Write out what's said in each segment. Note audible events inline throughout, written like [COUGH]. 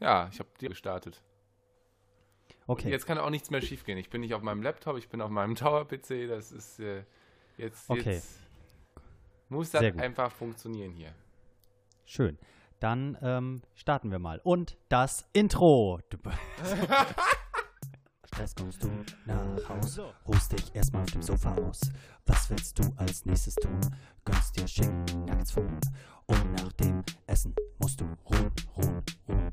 Ja, ich habe die gestartet. Okay. Jetzt kann auch nichts mehr schiefgehen. Ich bin nicht auf meinem Laptop, ich bin auf meinem [LAUGHS] Tower-PC. Das ist äh, jetzt, Okay. jetzt muss das einfach funktionieren hier. Schön. Dann ähm, starten wir mal. Und das Intro. [LAUGHS] Stress kommst du nach Haus, ruhst dich erstmal auf dem Sofa aus. Was willst du als nächstes tun? Gönnst dir Schinken, Nuggets Huhn. Und nach dem Essen musst du ruhen, ruhen, ruhen.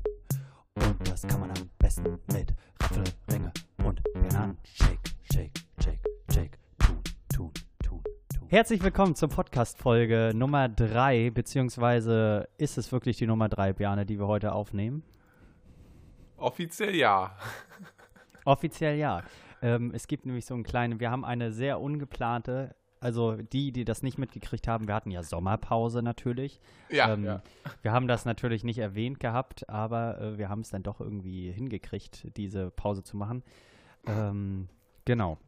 Und das kann man am besten mit Rapfelringe und Bananen. Shake, shake, shake, shake. Tun, tun, tun, tun. Herzlich willkommen zur Podcast-Folge Nummer 3, beziehungsweise ist es wirklich die Nummer 3, Bjane, die wir heute aufnehmen? Offiziell ja. Offiziell ja. Ähm, es gibt nämlich so einen kleinen, wir haben eine sehr ungeplante, also die, die das nicht mitgekriegt haben, wir hatten ja Sommerpause natürlich. Ja, ähm, ja. Wir haben das natürlich nicht erwähnt gehabt, aber äh, wir haben es dann doch irgendwie hingekriegt, diese Pause zu machen. Ähm, genau.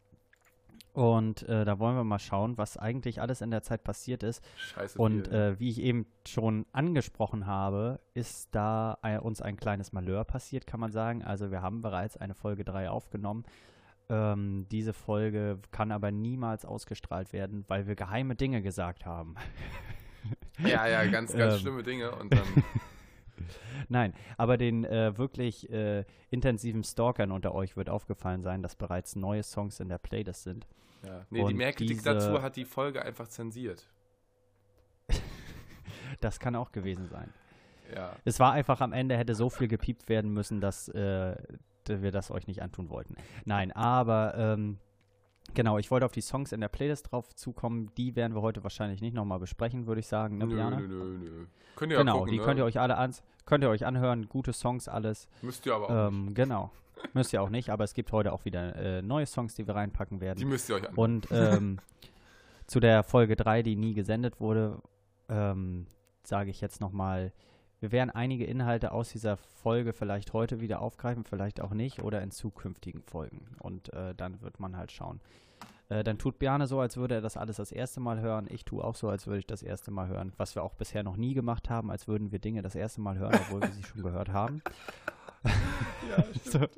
Und äh, da wollen wir mal schauen, was eigentlich alles in der Zeit passiert ist. Scheiße. Und äh, wie ich eben schon angesprochen habe, ist da ein, uns ein kleines Malheur passiert, kann man sagen. Also wir haben bereits eine Folge 3 aufgenommen. Ähm, diese Folge kann aber niemals ausgestrahlt werden, weil wir geheime Dinge gesagt haben. [LAUGHS] ja, ja, ganz, ganz ähm, schlimme Dinge. Und dann, [LAUGHS] Nein, aber den äh, wirklich äh, intensiven Stalkern unter euch wird aufgefallen sein, dass bereits neue Songs in der Playlist sind. ja. Nee, die und diese- dazu hat die Folge einfach zensiert. [LAUGHS] Das kann auch gewesen sein. Ja. Es war einfach am Ende, hätte so viel gepiept werden müssen, dass äh, wir das euch nicht antun wollten. Nein, aber ähm, genau, ich wollte auf die Songs in der Playlist drauf zukommen. Die werden wir heute wahrscheinlich nicht nochmal besprechen, würde ich sagen. Ne, Nö, Bjane? nö, nö, nö. Könnt ihr ja Genau, gucken, die ne? könnt ihr euch alle ans könnt ihr euch anhören. Gute Songs, alles. Müsst ihr aber auch nicht. Ähm, genau. Müsst ihr auch nicht, aber es gibt heute auch wieder äh, neue Songs, die wir reinpacken werden. Die müsst ihr euch an. Und ähm, [LAUGHS] zu der Folge 3, die nie gesendet wurde, ähm, sage ich jetzt nochmal, wir werden einige Inhalte aus dieser Folge vielleicht heute wieder aufgreifen, vielleicht auch nicht oder in zukünftigen Folgen. Und äh, dann wird man halt schauen. Äh, dann tut Bjane so, als würde er das alles das erste Mal hören. Ich tue auch so, als würde ich das erste Mal hören. Was wir auch bisher noch nie gemacht haben, als würden wir Dinge das erste Mal hören, obwohl wir sie schon gehört haben. [LAUGHS] ja, So. [LAUGHS]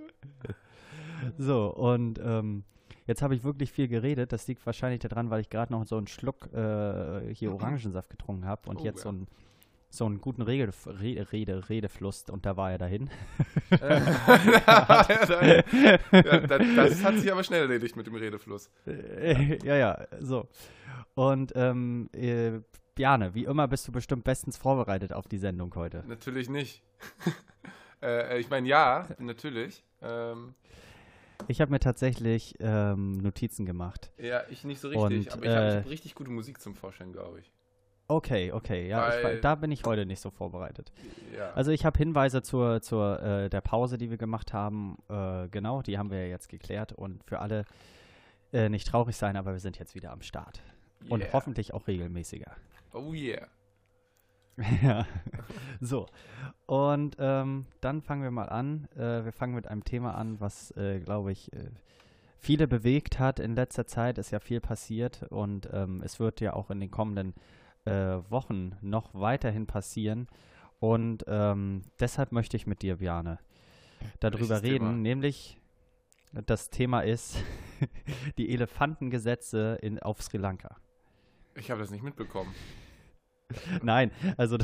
So, und ähm, jetzt habe ich wirklich viel geredet. Das liegt wahrscheinlich daran, weil ich gerade noch so einen Schluck äh, hier Orangensaft getrunken habe und Oh, jetzt ja. so, einen, so einen guten Rede, Rede, Rede, Redefluss und da war er dahin. [LAUGHS] ja, das, hat sich aber schnell erledigt mit dem Redefluss. Äh, [LAUGHS] ja, ja, so. Und ähm, äh, Bjane, wie immer bist du bestimmt bestens vorbereitet auf die Sendung heute. Natürlich nicht. [LAUGHS] äh, ich meine, ja, natürlich. Ähm, Ich habe mir tatsächlich ähm, Notizen gemacht. ja, ich nicht so richtig, Und, aber ich habe äh, hab richtig gute Musik zum Vorstellen, glaube ich. Okay, okay, ja, ich, Weil- da bin ich heute nicht so vorbereitet. Ja. Also ich habe Hinweise zur, zur äh, der Pause, die wir gemacht haben. Äh, genau, die haben wir ja jetzt geklärt. Und für alle äh, nicht traurig sein, aber wir sind jetzt wieder am Start. Und Yeah. hoffentlich auch regelmäßiger. Oh yeah. [LAUGHS] ja. So. Und ähm, dann fangen wir mal an. Äh, wir fangen mit einem Thema an, was, äh, glaube ich, äh, viele bewegt hat in letzter Zeit. Ist ja viel passiert. Und ähm, es wird ja auch in den kommenden äh, Wochen noch weiterhin passieren. Und ähm, deshalb möchte ich mit dir, Bjane, darüber Welches reden. Thema? Nämlich, das Thema ist [LAUGHS] die Elefantengesetze in, auf Sri Lanka. Ich habe das nicht mitbekommen. Nein, also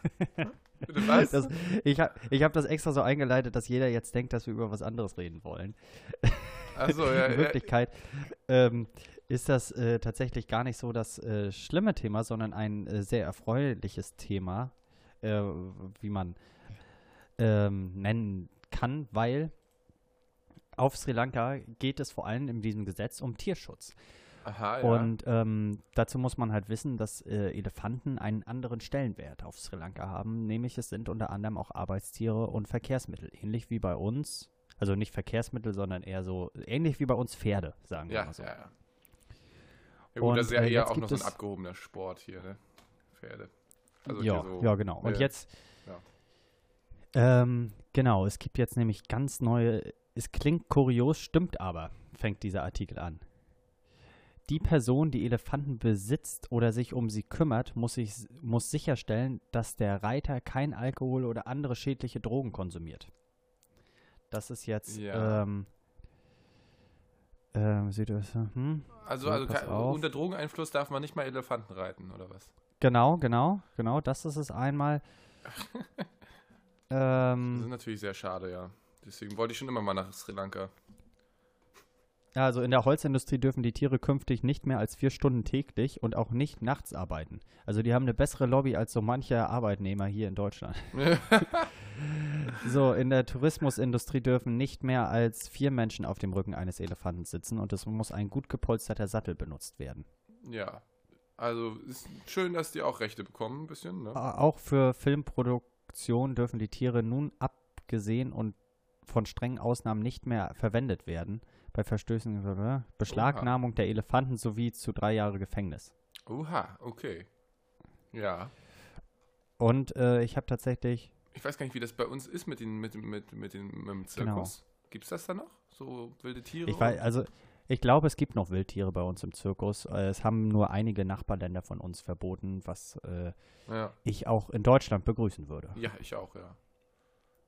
[LAUGHS] was? Das, ich habe ich hab das extra so eingeleitet, dass jeder jetzt denkt, dass wir über was anderes reden wollen. Achso, [LAUGHS] ja, In ja. Wirklichkeit ähm, ist das äh, tatsächlich gar nicht so das äh, schlimme Thema, sondern ein äh, sehr erfreuliches Thema, äh, wie man ähm, nennen kann, weil auf Sri Lanka geht es vor allem in diesem Gesetz um Tierschutz. Aha, ja. Und ähm, dazu muss man halt wissen, dass äh, Elefanten einen anderen Stellenwert auf Sri Lanka haben, nämlich es sind unter anderem auch Arbeitstiere und Verkehrsmittel, ähnlich wie bei uns. Also nicht Verkehrsmittel, sondern eher so, ähnlich wie bei uns Pferde, sagen wir ja, mal so. ja, ja. Ja gut, das ist Und, ja äh, auch noch so ein abgehobener Sport hier, ne? Pferde. Also ja, so, ja, genau. Und äh, jetzt, ja. ähm, genau, es gibt jetzt nämlich ganz neue, es klingt kurios, stimmt aber, fängt dieser Artikel an. die Person, die Elefanten besitzt oder sich um sie kümmert, muss, sich, muss sicherstellen, dass der Reiter kein Alkohol oder andere schädliche Drogen konsumiert. Das ist jetzt Ja. ähm, ähm, Südöster- hm? Also, So, also auf. unter Drogeneinfluss darf man nicht mal Elefanten reiten, oder was? Genau, genau, genau, das ist es einmal. [LAUGHS] Das ähm, ist natürlich sehr schade, ja. Deswegen wollte ich schon immer mal nach Sri Lanka. Ja, Also in der Holzindustrie dürfen die Tiere künftig nicht mehr als vier Stunden täglich und auch nicht nachts arbeiten. Also die haben eine bessere Lobby als so mancher Arbeitnehmer hier in Deutschland. [LAUGHS] [LAUGHS] So, in der Tourismusindustrie dürfen nicht mehr als vier Menschen auf dem Rücken eines Elefanten sitzen und es muss ein gut gepolsterter Sattel benutzt werden. ja. Also ist schön, dass die auch Rechte bekommen, ein bisschen, ne? Auch für Filmproduktion dürfen die Tiere nun abgesehen und von strengen Ausnahmen nicht mehr verwendet werden. Bei Verstößen, äh, Beschlagnahmung der Elefanten sowie zu drei Jahre Gefängnis. Oha, okay. Ja. Und äh, ich habe tatsächlich, Ich weiß gar nicht, wie das bei uns ist mit, den, mit, dem- mit, mit, den, mit dem Zirkus. Gibt's das da noch? So wilde Tiere? Genau. ich weiß, also ich glaube, es gibt noch Wildtiere bei uns im Zirkus. Äh, es haben nur einige Nachbarländer von uns verboten, was äh, ja. ich auch in Deutschland begrüßen würde. ja, ich auch, ja.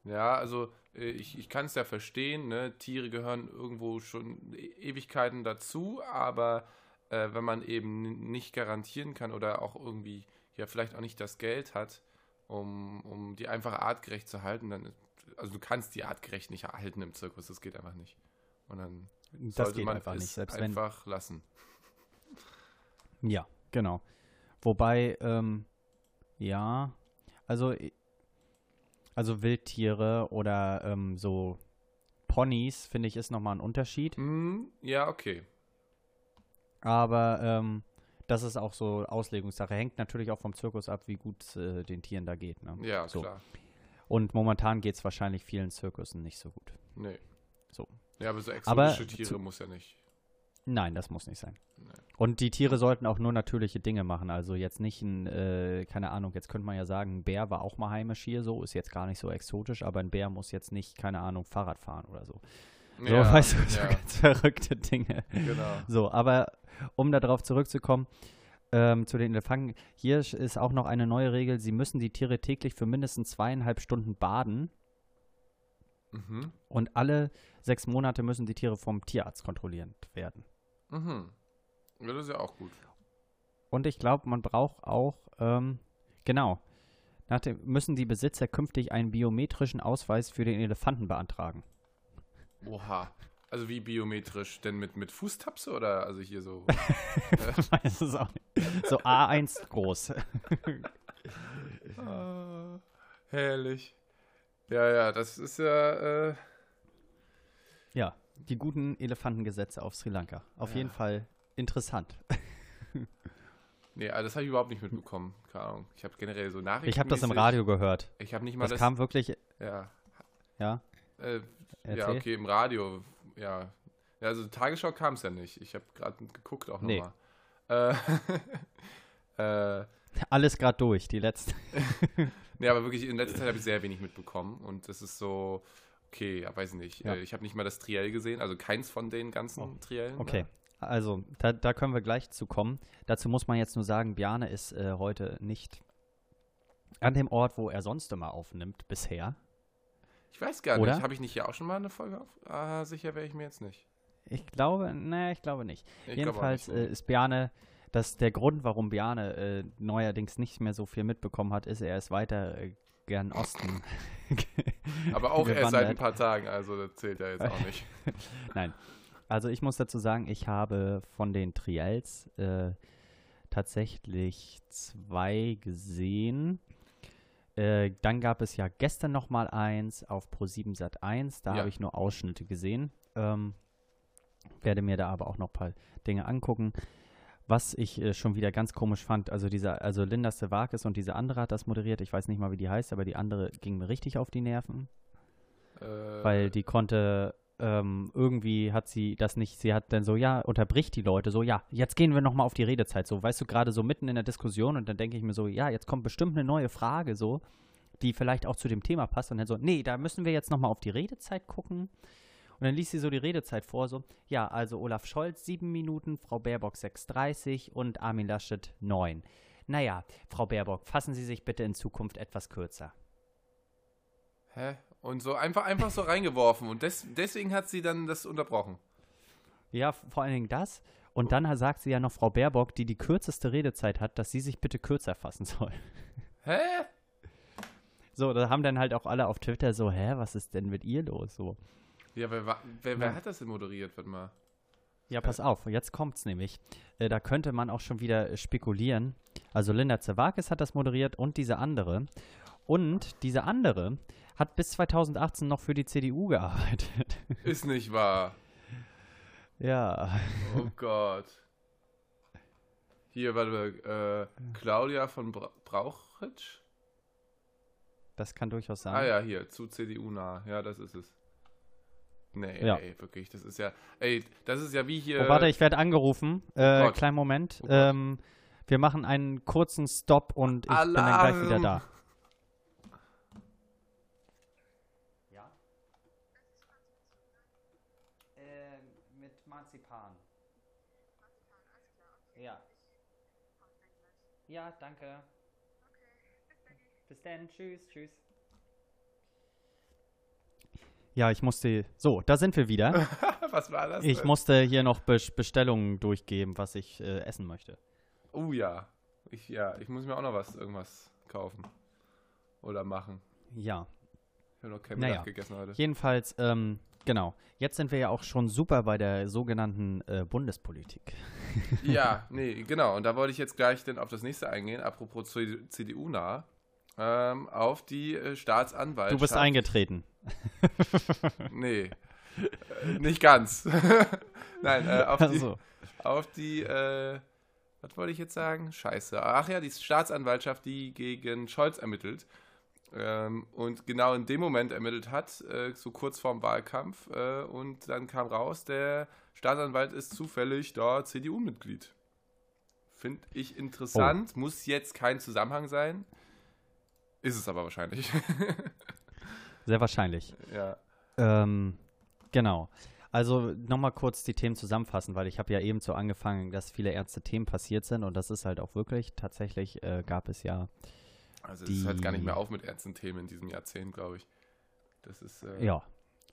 Ja, also äh, ich, ich kann es ja verstehen, ne? Tiere gehören irgendwo schon e- Ewigkeiten dazu, aber äh, wenn man eben nicht garantieren kann oder auch irgendwie ja vielleicht auch nicht das Geld hat, um, um die einfach artgerecht zu halten, dann also du kannst die artgerecht nicht erhalten im Zirkus, das geht einfach nicht. Und dann Das sollte man einfach es nicht, selbst wenn. einfach lassen. Ja, genau. Wobei, ähm, ja, also, i- also Wildtiere oder ähm, so Ponys, finde ich, ist nochmal ein Unterschied. Hm, ja, okay. Aber ähm, das ist auch so Auslegungssache. Hängt natürlich auch vom Zirkus ab, wie gut es äh, den Tieren da geht. Ne? Ja, So. klar. Und momentan geht es wahrscheinlich vielen Zirkussen nicht so gut. Nee. So. Ja, aber so Aber exotische Tiere zu- muss ja nicht. Nein, das muss nicht sein. Nee. Und die Tiere sollten auch nur natürliche Dinge machen. Also jetzt nicht ein, äh, keine Ahnung, jetzt könnte man ja sagen, ein Bär war auch mal heimisch hier so, ist jetzt gar nicht so exotisch, aber ein Bär muss jetzt nicht, keine Ahnung, Fahrrad fahren oder so. So, Ja, weißt du, so ja, ganz verrückte Dinge. genau. So, aber um darauf zurückzukommen, ähm, zu den Elefanten, hier ist auch noch eine neue Regel, sie müssen die Tiere täglich für mindestens zweieinhalb Stunden baden Mhm. und alle sechs Monate müssen die Tiere vom Tierarzt kontrolliert werden. Mhm. Ja, das ist ja auch gut. Und ich glaube, man braucht auch, ähm, genau, dem, müssen die Besitzer künftig einen biometrischen Ausweis für den Elefanten beantragen. Oha. Also wie biometrisch? Denn mit, mit Fußtapse oder also hier so? [LAUGHS] Weiß es auch nicht. So A1 groß. ah, herrlich. Ja, ja, das ist ja. Äh, Ja, die guten Elefantengesetze auf Sri Lanka. Auf Ja. jeden Fall interessant. [LAUGHS] nee, also das habe ich überhaupt nicht mitbekommen. Keine Ahnung. Ich habe generell so Nachrichten. Ich habe das im Radio gehört. Ich habe nicht mal Das das. kam wirklich, ja. ja, Äh, ja, okay, im Radio. Ja. ja also Tagesschau kam es ja nicht. Ich habe gerade geguckt auch Nee. nochmal. Äh, [LAUGHS] äh, Alles gerade durch, die letzten. [LAUGHS] Nee, aber wirklich in letzter Zeit habe ich sehr wenig mitbekommen und das ist so, okay, ja, weiß nicht. Ja. Äh, ich habe nicht mal das Triell gesehen, also keins von den ganzen Oh, Triellen. Okay, also da, da können wir gleich zu kommen. Dazu muss man jetzt nur sagen, Bjarne ist äh, heute nicht an dem Ort, wo er sonst immer aufnimmt, bisher. Ich weiß gar Oder? nicht, habe ich nicht hier auch schon mal eine Folge auf? Ah, sicher wäre ich mir jetzt nicht. Ich glaube, ne, ich glaube nicht. Ich Jedenfalls glaube auch äh, nicht. ist Bjarne, dass der Grund, warum Bjarne äh, neuerdings nicht mehr so viel mitbekommen hat, ist, er ist weiter äh, gern Osten. [LAUGHS] aber auch erst seit ein paar Tagen, also das zählt ja jetzt auch [LAUGHS] nicht. Nein. Also ich muss dazu sagen, ich habe von den Trials äh, tatsächlich zwei gesehen. Äh, dann gab es ja gestern noch mal eins auf Pro7 Sat 1. Da Ja. habe ich nur Ausschnitte gesehen. Ähm, werde mir da aber auch noch ein paar Dinge angucken. Was ich äh, schon wieder ganz komisch fand, also dieser, also Linda Stevakis und diese andere hat das moderiert. Ich weiß nicht mal, wie die heißt, aber die andere ging mir richtig auf die Nerven. Äh, weil die konnte ähm, irgendwie hat sie das nicht, sie hat dann so, ja, unterbricht die Leute so, ja, jetzt gehen wir nochmal auf die Redezeit, so, weißt du, gerade so mitten in der Diskussion und dann denke ich mir so, ja, jetzt kommt bestimmt eine neue Frage, so, die vielleicht auch zu dem Thema passt. Und dann so, nee, da müssen wir jetzt nochmal auf die Redezeit gucken Und dann liest sie so die Redezeit vor, so, ja, also Olaf Scholz sieben Minuten, Frau Baerbock 6,30 und Armin Laschet neun. Naja, Frau Baerbock, fassen Sie sich bitte in Zukunft etwas kürzer. Hä? Und so einfach, einfach so reingeworfen. Und des, deswegen hat sie dann das unterbrochen. Ja, vor allen Dingen das. Und dann sagt sie ja noch Frau Baerbock, die die kürzeste Redezeit hat, dass sie sich bitte kürzer fassen soll. [LAUGHS] Hä? So, da haben dann halt auch alle auf Twitter so, hä, was ist denn mit ihr los? So. Ja, wer, wer, wer hat das denn moderiert? Warte mal. Ja, pass auf, jetzt kommt's nämlich. Äh, da könnte man auch schon wieder spekulieren. Also Linda Zerwakis hat das moderiert und diese andere. Und diese andere hat bis 2018 noch für die CDU gearbeitet. [LAUGHS] Ist nicht wahr. Ja. Oh Gott. Hier, warte mal, äh, Claudia von Bra Brauchitsch? Das kann durchaus sein. Ah ja, hier, zu CDU nah. Ja, das ist es. Nee, Ja. ey, wirklich, das ist ja, ey, das ist ja wie hier. Oh, warte, ich werde angerufen. Äh, Gott. kleinen Moment. Oh ähm, wir machen einen kurzen Stop und ich bin dann gleich wieder Alarm. da. Ja? Ähm, mit Marzipan. Ja. Ja, danke. Bis dann, tschüss, tschüss. Ja, ich musste. So, da sind wir wieder. [LAUGHS] Was war das? Ich denn? musste hier noch Bes- Bestellungen durchgeben, was ich äh, essen möchte. Oh ja. Ich, ja, ich muss mir auch noch was, irgendwas kaufen. Oder machen. Ja, Ich habe noch kein Naja. Mittag gegessen heute. jedenfalls, ähm, genau. Jetzt sind wir ja auch schon super bei der sogenannten äh, Bundespolitik. [LAUGHS] Ja, nee, genau. Und da wollte ich jetzt gleich dann auf das nächste eingehen, apropos CDU nah, ähm, auf die äh, Staatsanwaltschaft. Du bist eingetreten. [LAUGHS] Nee, äh, nicht ganz. [LAUGHS] Nein, äh, auf die, Also, auf die äh, was wollte ich jetzt sagen? Scheiße. Ach ja, die Staatsanwaltschaft, die gegen Scholz ermittelt. Ähm, und genau in dem Moment ermittelt hat, äh, so kurz vorm Wahlkampf. Äh, und dann kam raus, der Staatsanwalt ist zufällig da CDU-Mitglied. Finde ich interessant. Muss jetzt kein Zusammenhang sein. Ist es aber wahrscheinlich. [LAUGHS] sehr wahrscheinlich. ja. Ähm, genau. Also nochmal kurz die Themen zusammenfassen, weil ich habe ja eben so angefangen, dass viele ernste Themen passiert sind und das ist halt auch wirklich, tatsächlich äh, gab es ja, Also es hört gar nicht mehr auf mit ernsten Themen in diesem Jahrzehnt, glaube ich. Das ist äh, ja,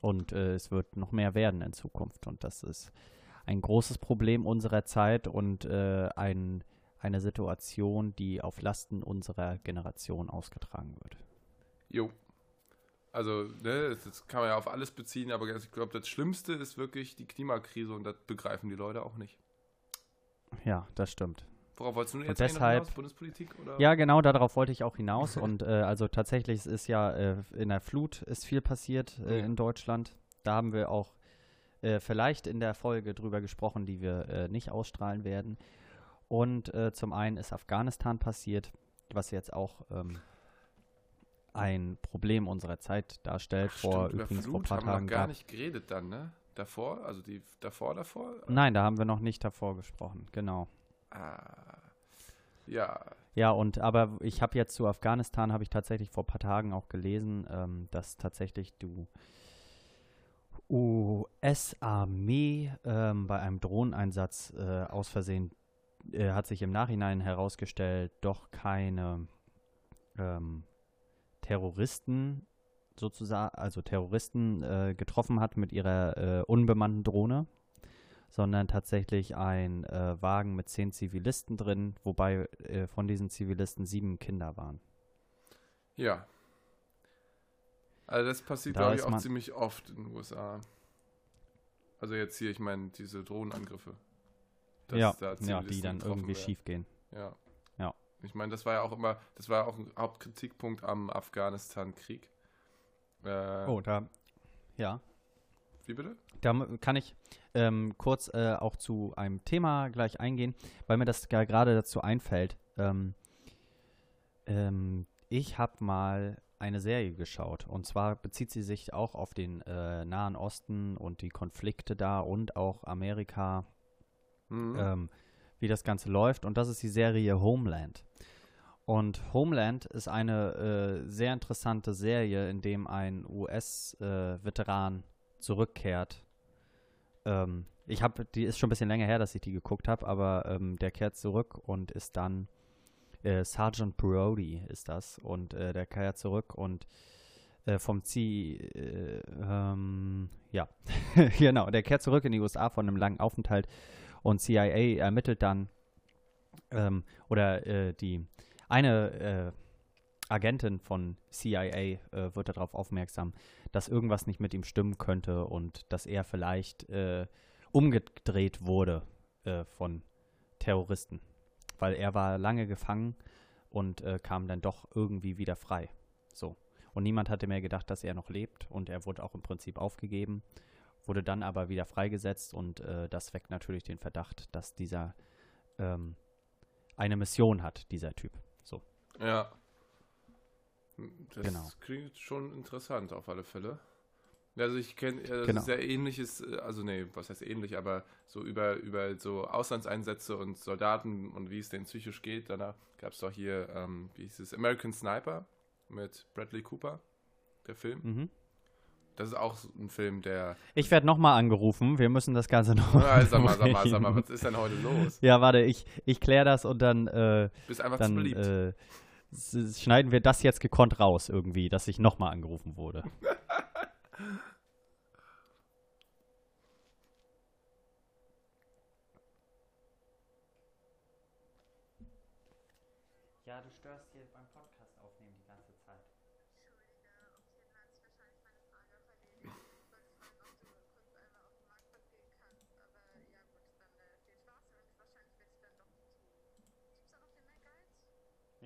und äh, es wird noch mehr werden in Zukunft und das ist ein großes Problem unserer Zeit und äh, ein, eine Situation, die auf Lasten unserer Generation ausgetragen wird. Jo. Also, ne, das- kann man ja auf alles beziehen, aber ich glaube, das Schlimmste ist wirklich die Klimakrise und das begreifen die Leute auch nicht. Ja, das stimmt. Worauf wolltest du Und jetzt noch deshalb- hinaus? Bundespolitik? Oder? Ja, genau, darauf wollte ich auch hinaus. Und äh, also tatsächlich es ist ja äh, in der Flut ist viel passiert äh, Ja. in Deutschland. Da haben wir auch äh, vielleicht in der Folge drüber gesprochen, die wir äh, nicht ausstrahlen werden. Und äh, zum einen ist Afghanistan passiert, was jetzt auch ähm, ein Problem unserer Zeit darstellt. Ach, vor stimmt, übrigens vor ein Flut paar haben wir Tagen noch gar gab. nicht geredet dann, ne? Davor? Also die davor, davor? Nein, da haben wir noch nicht davor gesprochen. Genau. Ah. Ja. Ja, und aber ich habe jetzt zu Afghanistan, habe ich tatsächlich vor ein paar Tagen auch gelesen, ähm, dass tatsächlich du US-Armee ähm, bei einem Drohneneinsatz äh, aus Versehen äh, hat sich im Nachhinein herausgestellt, doch keine ähm, Terroristen sozusagen, also Terroristen äh, getroffen hat mit ihrer äh, unbemannten Drohne, sondern tatsächlich ein äh, Wagen mit zehn Zivilisten drin, wobei äh, von diesen Zivilisten sieben Kinder waren. Ja. Also das passiert, Da glaube ich, auch ziemlich oft in den USA. Also jetzt hier, ich meine, diese Drohnenangriffe. Dass ja, da ja, die dann irgendwie werden. schief gehen. Ja. Ich meine, das war ja auch immer, das war ja auch ein Hauptkritikpunkt am Afghanistan-Krieg. Äh, Oh, da, ja. Wie bitte? Da kann ich ähm, kurz äh, auch zu einem Thema gleich eingehen, weil mir das gerade dazu einfällt. Ähm, ähm, ich habe mal eine Serie geschaut und zwar bezieht sie sich auch auf den äh, Nahen Osten und die Konflikte da und auch Amerika, Mhm. Wie das Ganze läuft und das ist die Serie Homeland. Und Homeland ist eine äh, sehr interessante Serie, in dem ein US-Veteran zurückkehrt. Ähm, ich habe, die ist schon ein bisschen länger her, dass ich die geguckt habe, aber ähm, der kehrt zurück und ist dann äh, Sergeant Brody ist das und äh, der kehrt zurück und äh, vom C, äh, ähm, ja, [LAUGHS] genau, der kehrt zurück in die USA von einem langen Aufenthalt und CIA ermittelt dann ähm, oder äh, die eine äh, Agentin von CIA äh, wird darauf aufmerksam, dass irgendwas nicht mit ihm stimmen könnte und dass er vielleicht äh, umgedreht wurde äh, von Terroristen. Weil er war lange gefangen und äh, kam dann doch irgendwie wieder frei. So. Und niemand hatte mehr gedacht, dass er noch lebt und er wurde auch im Prinzip aufgegeben, wurde dann aber wieder freigesetzt und äh, das weckt natürlich den Verdacht, dass dieser ähm, eine Mission hat, dieser Typ. So. Ja. Das Genau. klingt schon interessant auf alle Fälle. Also ich kenne äh, Genau. sehr ähnliches, äh, also nee, was heißt ähnlich, aber so über, über so Auslandseinsätze und Soldaten und wie es denen psychisch geht. Danach gab es doch hier, ähm, wie hieß es, American Sniper mit Bradley Cooper, der Film. Mhm. Das ist auch ein Film, der. Ich werde nochmal angerufen. Wir müssen das Ganze noch. Ah, sag mal, sag mal, sag mal, [LAUGHS] was ist denn heute los? Ja, warte, ich, ich kläre das und dann, äh, Bist einfach zu dann beliebt. äh, schneiden wir das jetzt gekonnt raus irgendwie, dass ich nochmal angerufen wurde. [LAUGHS] Ja, du störst hier beim Podcast aufnehmen die ganze Zeit.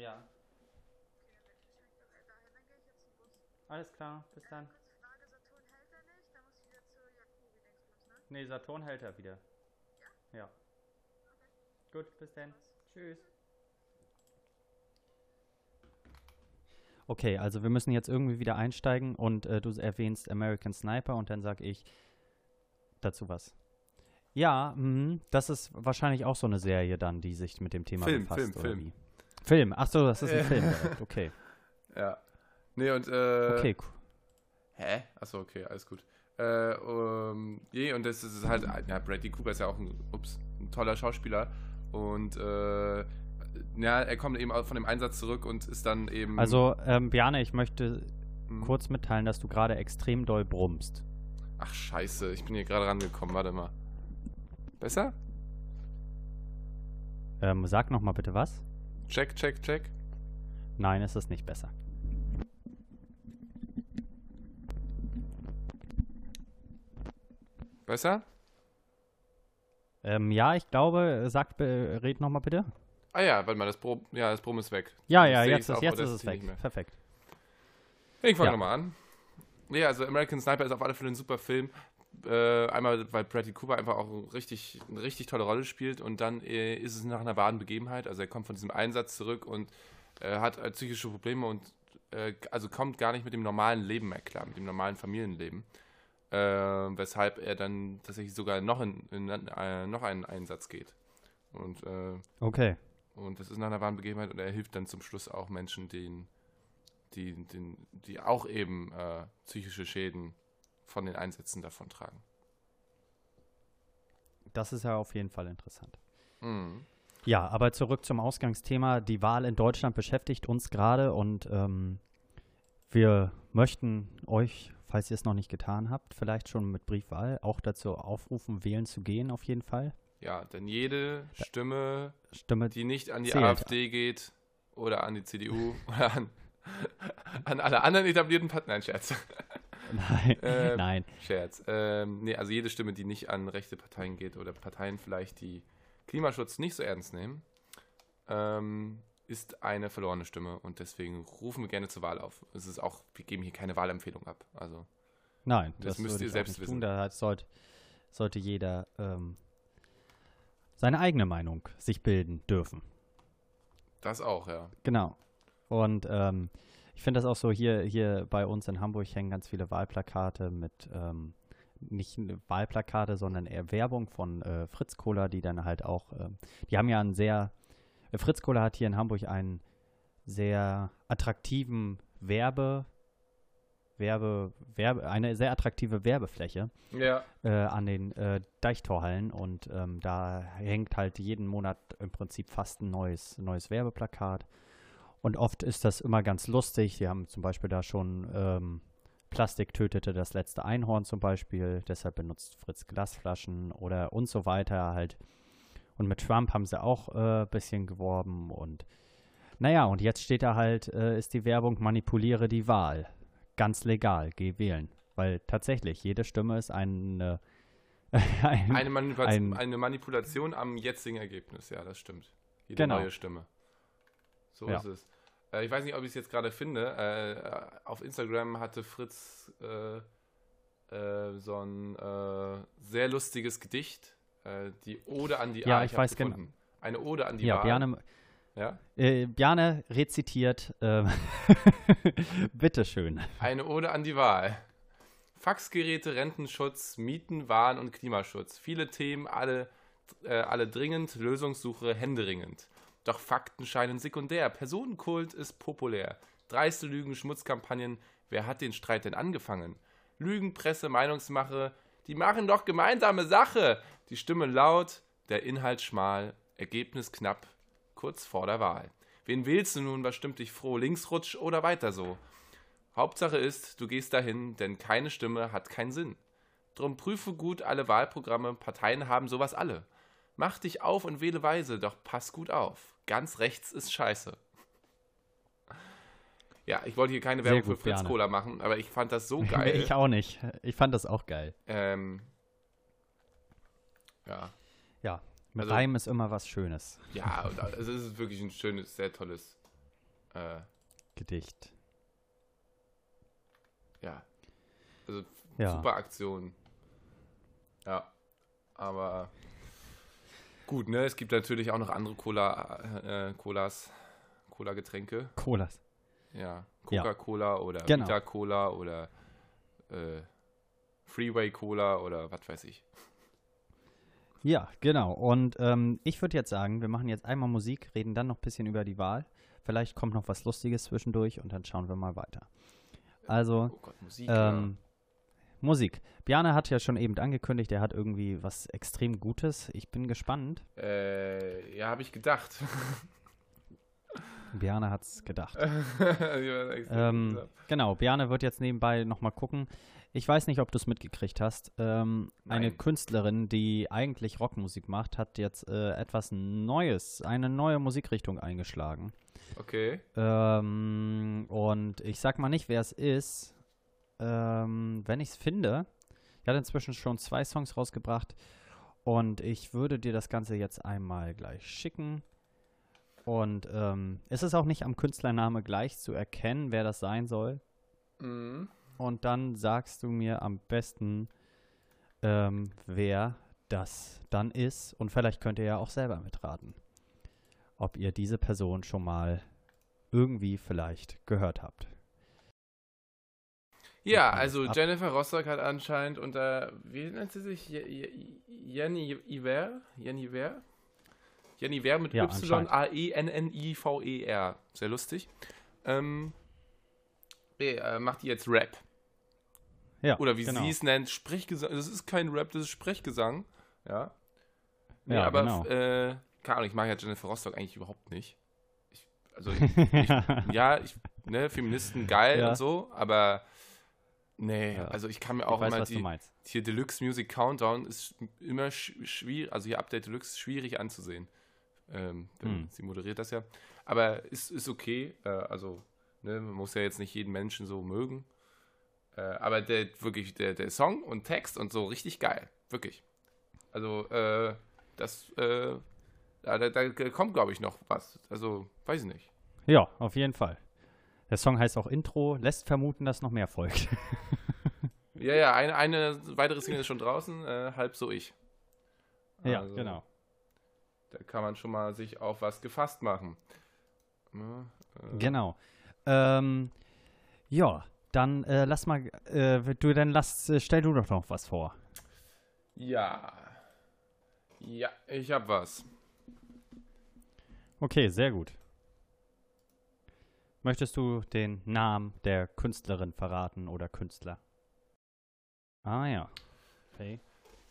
Ja. Alles klar, bis dann. Nee, Saturn hält er wieder. Ja. Gut, bis dann. Tschüss. Okay, also wir müssen jetzt irgendwie wieder einsteigen und äh, du erwähnst American Sniper und dann sag ich dazu was. Ja, mhm, das ist wahrscheinlich auch so eine Serie dann, die sich mit dem Thema Film, befasst. Film, oder Film. Wie? Film, ach so, das ist ein Äh. Film. Okay, [LAUGHS] Ja. Nee, und äh. okay, cool. Hä? Achso, okay, alles gut. Äh, um, je, und das ist halt, ja, Bradley Cooper ist ja auch ein, ups, ein toller Schauspieler. Und äh, ja, er kommt eben auch von dem Einsatz zurück und ist dann eben. Also, ähm, Bjane, ich möchte Hm. kurz mitteilen, dass du gerade extrem doll brummst. Ach, scheiße, ich bin hier gerade rangekommen, warte mal. Besser? Ähm, sag nochmal bitte was. Check, check, check. Nein, es ist nicht besser. Besser? Ähm, ja, ich glaube, sag, red nochmal bitte. Ah ja, warte mal, das Brom, ja, das Brom ist weg. Ja, ja, jetzt ist, jetzt ist es weg. Perfekt. Ich fange Ja. nochmal an. Ja, also American Sniper ist auf alle Fälle ein super Film. Äh, einmal, weil Bradley Cooper einfach auch richtig, eine richtig tolle Rolle spielt und dann äh, ist es nach einer wahren Begebenheit. Also er kommt von diesem Einsatz zurück und äh, hat äh, psychische Probleme und äh, also kommt gar nicht mit dem normalen Leben mehr klar, mit dem normalen Familienleben. Äh, weshalb er dann tatsächlich sogar noch in, in noch einen Einsatz geht. Und, äh, Okay. und das ist nach einer wahren Begebenheit und er hilft dann zum Schluss auch Menschen, denen, die, die, die auch eben psychische Schäden von den Einsätzen davontragen. Das ist ja auf jeden Fall interessant. Mhm. Ja, aber zurück zum Ausgangsthema. Die Wahl in Deutschland beschäftigt uns gerade und ähm, wir möchten euch, falls ihr es noch nicht getan habt, vielleicht schon mit Briefwahl auch dazu aufrufen, wählen zu gehen, auf jeden Fall. Ja, denn jede Stimme, Stimme. die nicht an die Zählt. AfD geht oder an die CDU oder an, an alle anderen etablierten Parteien, nein, Scherz, [LAUGHS] Nein, Ähm, nein. Scherz. Ähm, nee, also jede Stimme, die nicht an rechte Parteien geht oder Parteien vielleicht, die Klimaschutz nicht so ernst nehmen, ähm, ist eine verlorene Stimme und deswegen rufen wir gerne zur Wahl auf. Es ist auch, wir geben hier keine Wahlempfehlung ab. Also Nein, Das das, müsst ihr selbst wissen. tun. Da sollte, sollte jeder ähm, seine eigene Meinung sich bilden dürfen. das auch, ja. Genau. Und ähm, ich finde das auch so, hier, hier bei uns in Hamburg hängen ganz viele Wahlplakate mit, ähm, nicht Wahlplakate, sondern eher Werbung von äh, Fritz Kohler, die dann halt auch, ähm, die haben ja einen sehr, äh, Fritz Kohler hat hier in Hamburg einen sehr attraktiven Werbe, Werbe, Werbe, eine sehr attraktive Werbefläche Ja. äh, an den äh, Deichtorhallen und ähm, da hängt halt jeden Monat im Prinzip fast ein neues, neues Werbeplakat. Und oft ist das immer ganz lustig. Die haben zum Beispiel da schon ähm, Plastik tötete das letzte Einhorn zum Beispiel, deshalb benutzt Fritz Glasflaschen oder und so weiter halt. Und mit Trump haben sie auch ein äh, bisschen geworben und naja, und jetzt steht da halt, äh, ist die Werbung, manipuliere die Wahl. Ganz legal, geh wählen. Weil tatsächlich, jede Stimme ist eine, [LAUGHS] ein, Eine, Manipula ein- eine Manipulation am jetzigen Ergebnis, ja, das stimmt. Jede Genau. neue Stimme. So Ja. ist es. Äh, ich weiß nicht, ob ich es jetzt gerade finde. Äh, auf Instagram hatte Fritz äh, äh, so ein äh, sehr lustiges Gedicht. Äh, die Ode an die Ja, Ah, ich hab's weiß genau. Eine Ode an die ja, Wahl. Bjarne, Ja? äh, Bjarne rezitiert, ähm, [LAUGHS] bitteschön. Eine Ode an die Wahl. Faxgeräte, Rentenschutz, Mieten, Waren und Klimaschutz. Viele Themen, alle, äh, alle dringend, Lösungssuche händeringend. Doch Fakten scheinen sekundär. Personenkult ist populär. Dreiste Lügen, Schmutzkampagnen. Wer hat den Streit denn angefangen? Lügen, Presse, Meinungsmache. Die machen doch gemeinsame Sache. Die Stimme laut, der Inhalt schmal. Ergebnis knapp. Kurz vor der Wahl. Wen wählst du nun? Was stimmt dich froh? Linksrutsch oder weiter so? Hauptsache ist, du gehst dahin, denn keine Stimme hat keinen Sinn. Drum prüfe gut alle Wahlprogramme, Parteien haben sowas alle. Mach dich auf und wähle weise, doch pass gut auf. Ganz rechts ist scheiße. Ja, ich wollte hier keine Werbung gut, für Fritz Bjarne. Cola machen, aber ich fand das so [LAUGHS] geil. Ich auch nicht. Ich fand das auch geil. ähm, ja, Ja, mit Also- Reim ist immer was Schönes. ja, [LAUGHS] also es ist wirklich ein schönes, sehr tolles, äh, Gedicht. ja, also Ja. super Aktion. Ja, aber gut, ne? Es gibt natürlich auch noch andere Cola, äh, Colas, Cola-Getränke. Colas. Ja, Ja. Coca-Cola oder Genau. Vita-Cola oder äh, Freeway-Cola oder was weiß ich. Ja, genau. Und ähm, ich würde jetzt sagen, wir machen jetzt einmal Musik, reden dann noch ein bisschen über die Wahl. Vielleicht kommt noch was Lustiges zwischendurch und dann schauen wir mal weiter. Also, Oh Gott, Musik. ähm, Musik. Bjarne hat ja schon eben angekündigt, er hat irgendwie was extrem Gutes. Ich bin gespannt. ja, äh, ja habe ich gedacht. [LAUGHS] Bjarne hat's gedacht. [LAUGHS] Ähm, genau, Bjarne wird jetzt nebenbei nochmal gucken. Ich weiß nicht, ob du es mitgekriegt hast. Ähm, eine. Künstlerin, die eigentlich Rockmusik macht, hat jetzt äh, etwas Neues, eine neue Musikrichtung eingeschlagen. okay. Ähm, und ich sag mal nicht, wer es ist. Ähm, wenn ich es finde, ich hat inzwischen schon zwei Songs rausgebracht und ich würde dir das Ganze jetzt einmal gleich schicken. Und ähm, es ist auch nicht am Künstlername gleich zu erkennen, wer das sein soll. Mhm. Und dann sagst du mir am besten, ähm, wer das dann ist. Und vielleicht könnt ihr ja auch selber mitraten, ob ihr diese Person schon mal irgendwie vielleicht gehört habt. Ja, also ab- Jennifer Rostock hat anscheinend unter, wie nennt sie sich? Je- Je- Jenny Iver? Jenny Iver? Jenny Iver mit Ja, E. Y-A-E-N-N-I-V-E-R. Sehr lustig. Ähm, nee, äh, macht die jetzt Rap. Ja, Oder wie genau. sie es nennt, Sprechgesang. Das ist kein Rap, das ist Sprechgesang. Ja. Nee, Ja, aber, genau. äh, keine Ahnung, ich mag ja Jennifer Rostock eigentlich überhaupt nicht. Ich, also, ich, [LAUGHS] ich, ja, ich, ne, Feministen geil Ja. und so, aber nee, Ja. also ich kann mir Ich auch weiß, immer die, hier Deluxe Music Countdown ist immer schwierig, also hier Update Deluxe schwierig anzusehen. Ähm, Hm. Sie moderiert das ja. Aber ist, ist okay, äh, also, ne, man muss ja jetzt nicht jeden Menschen so mögen. Äh, aber der wirklich, der, der Song und Text und so richtig geil. Wirklich. Also, äh, das, äh, da, da, da kommt, glaube ich, noch was. Also, weiß ich nicht. Ja, auf jeden Fall. Der Song heißt auch Intro, lässt vermuten, dass noch mehr folgt. [LAUGHS] Ja, ja, eine, eine weitere Single ist schon draußen, äh, halb so ich. ja, Also, genau. Da kann man schon mal sich auf was gefasst machen. Ja, äh, Genau. Ähm, ja, dann äh, lass mal, äh, du, dann lass, äh, stell du doch noch was vor. Ja. Ja, ich hab was. Okay, sehr gut. Möchtest du den Namen der Künstlerin verraten oder Künstler? Ah ja. Okay.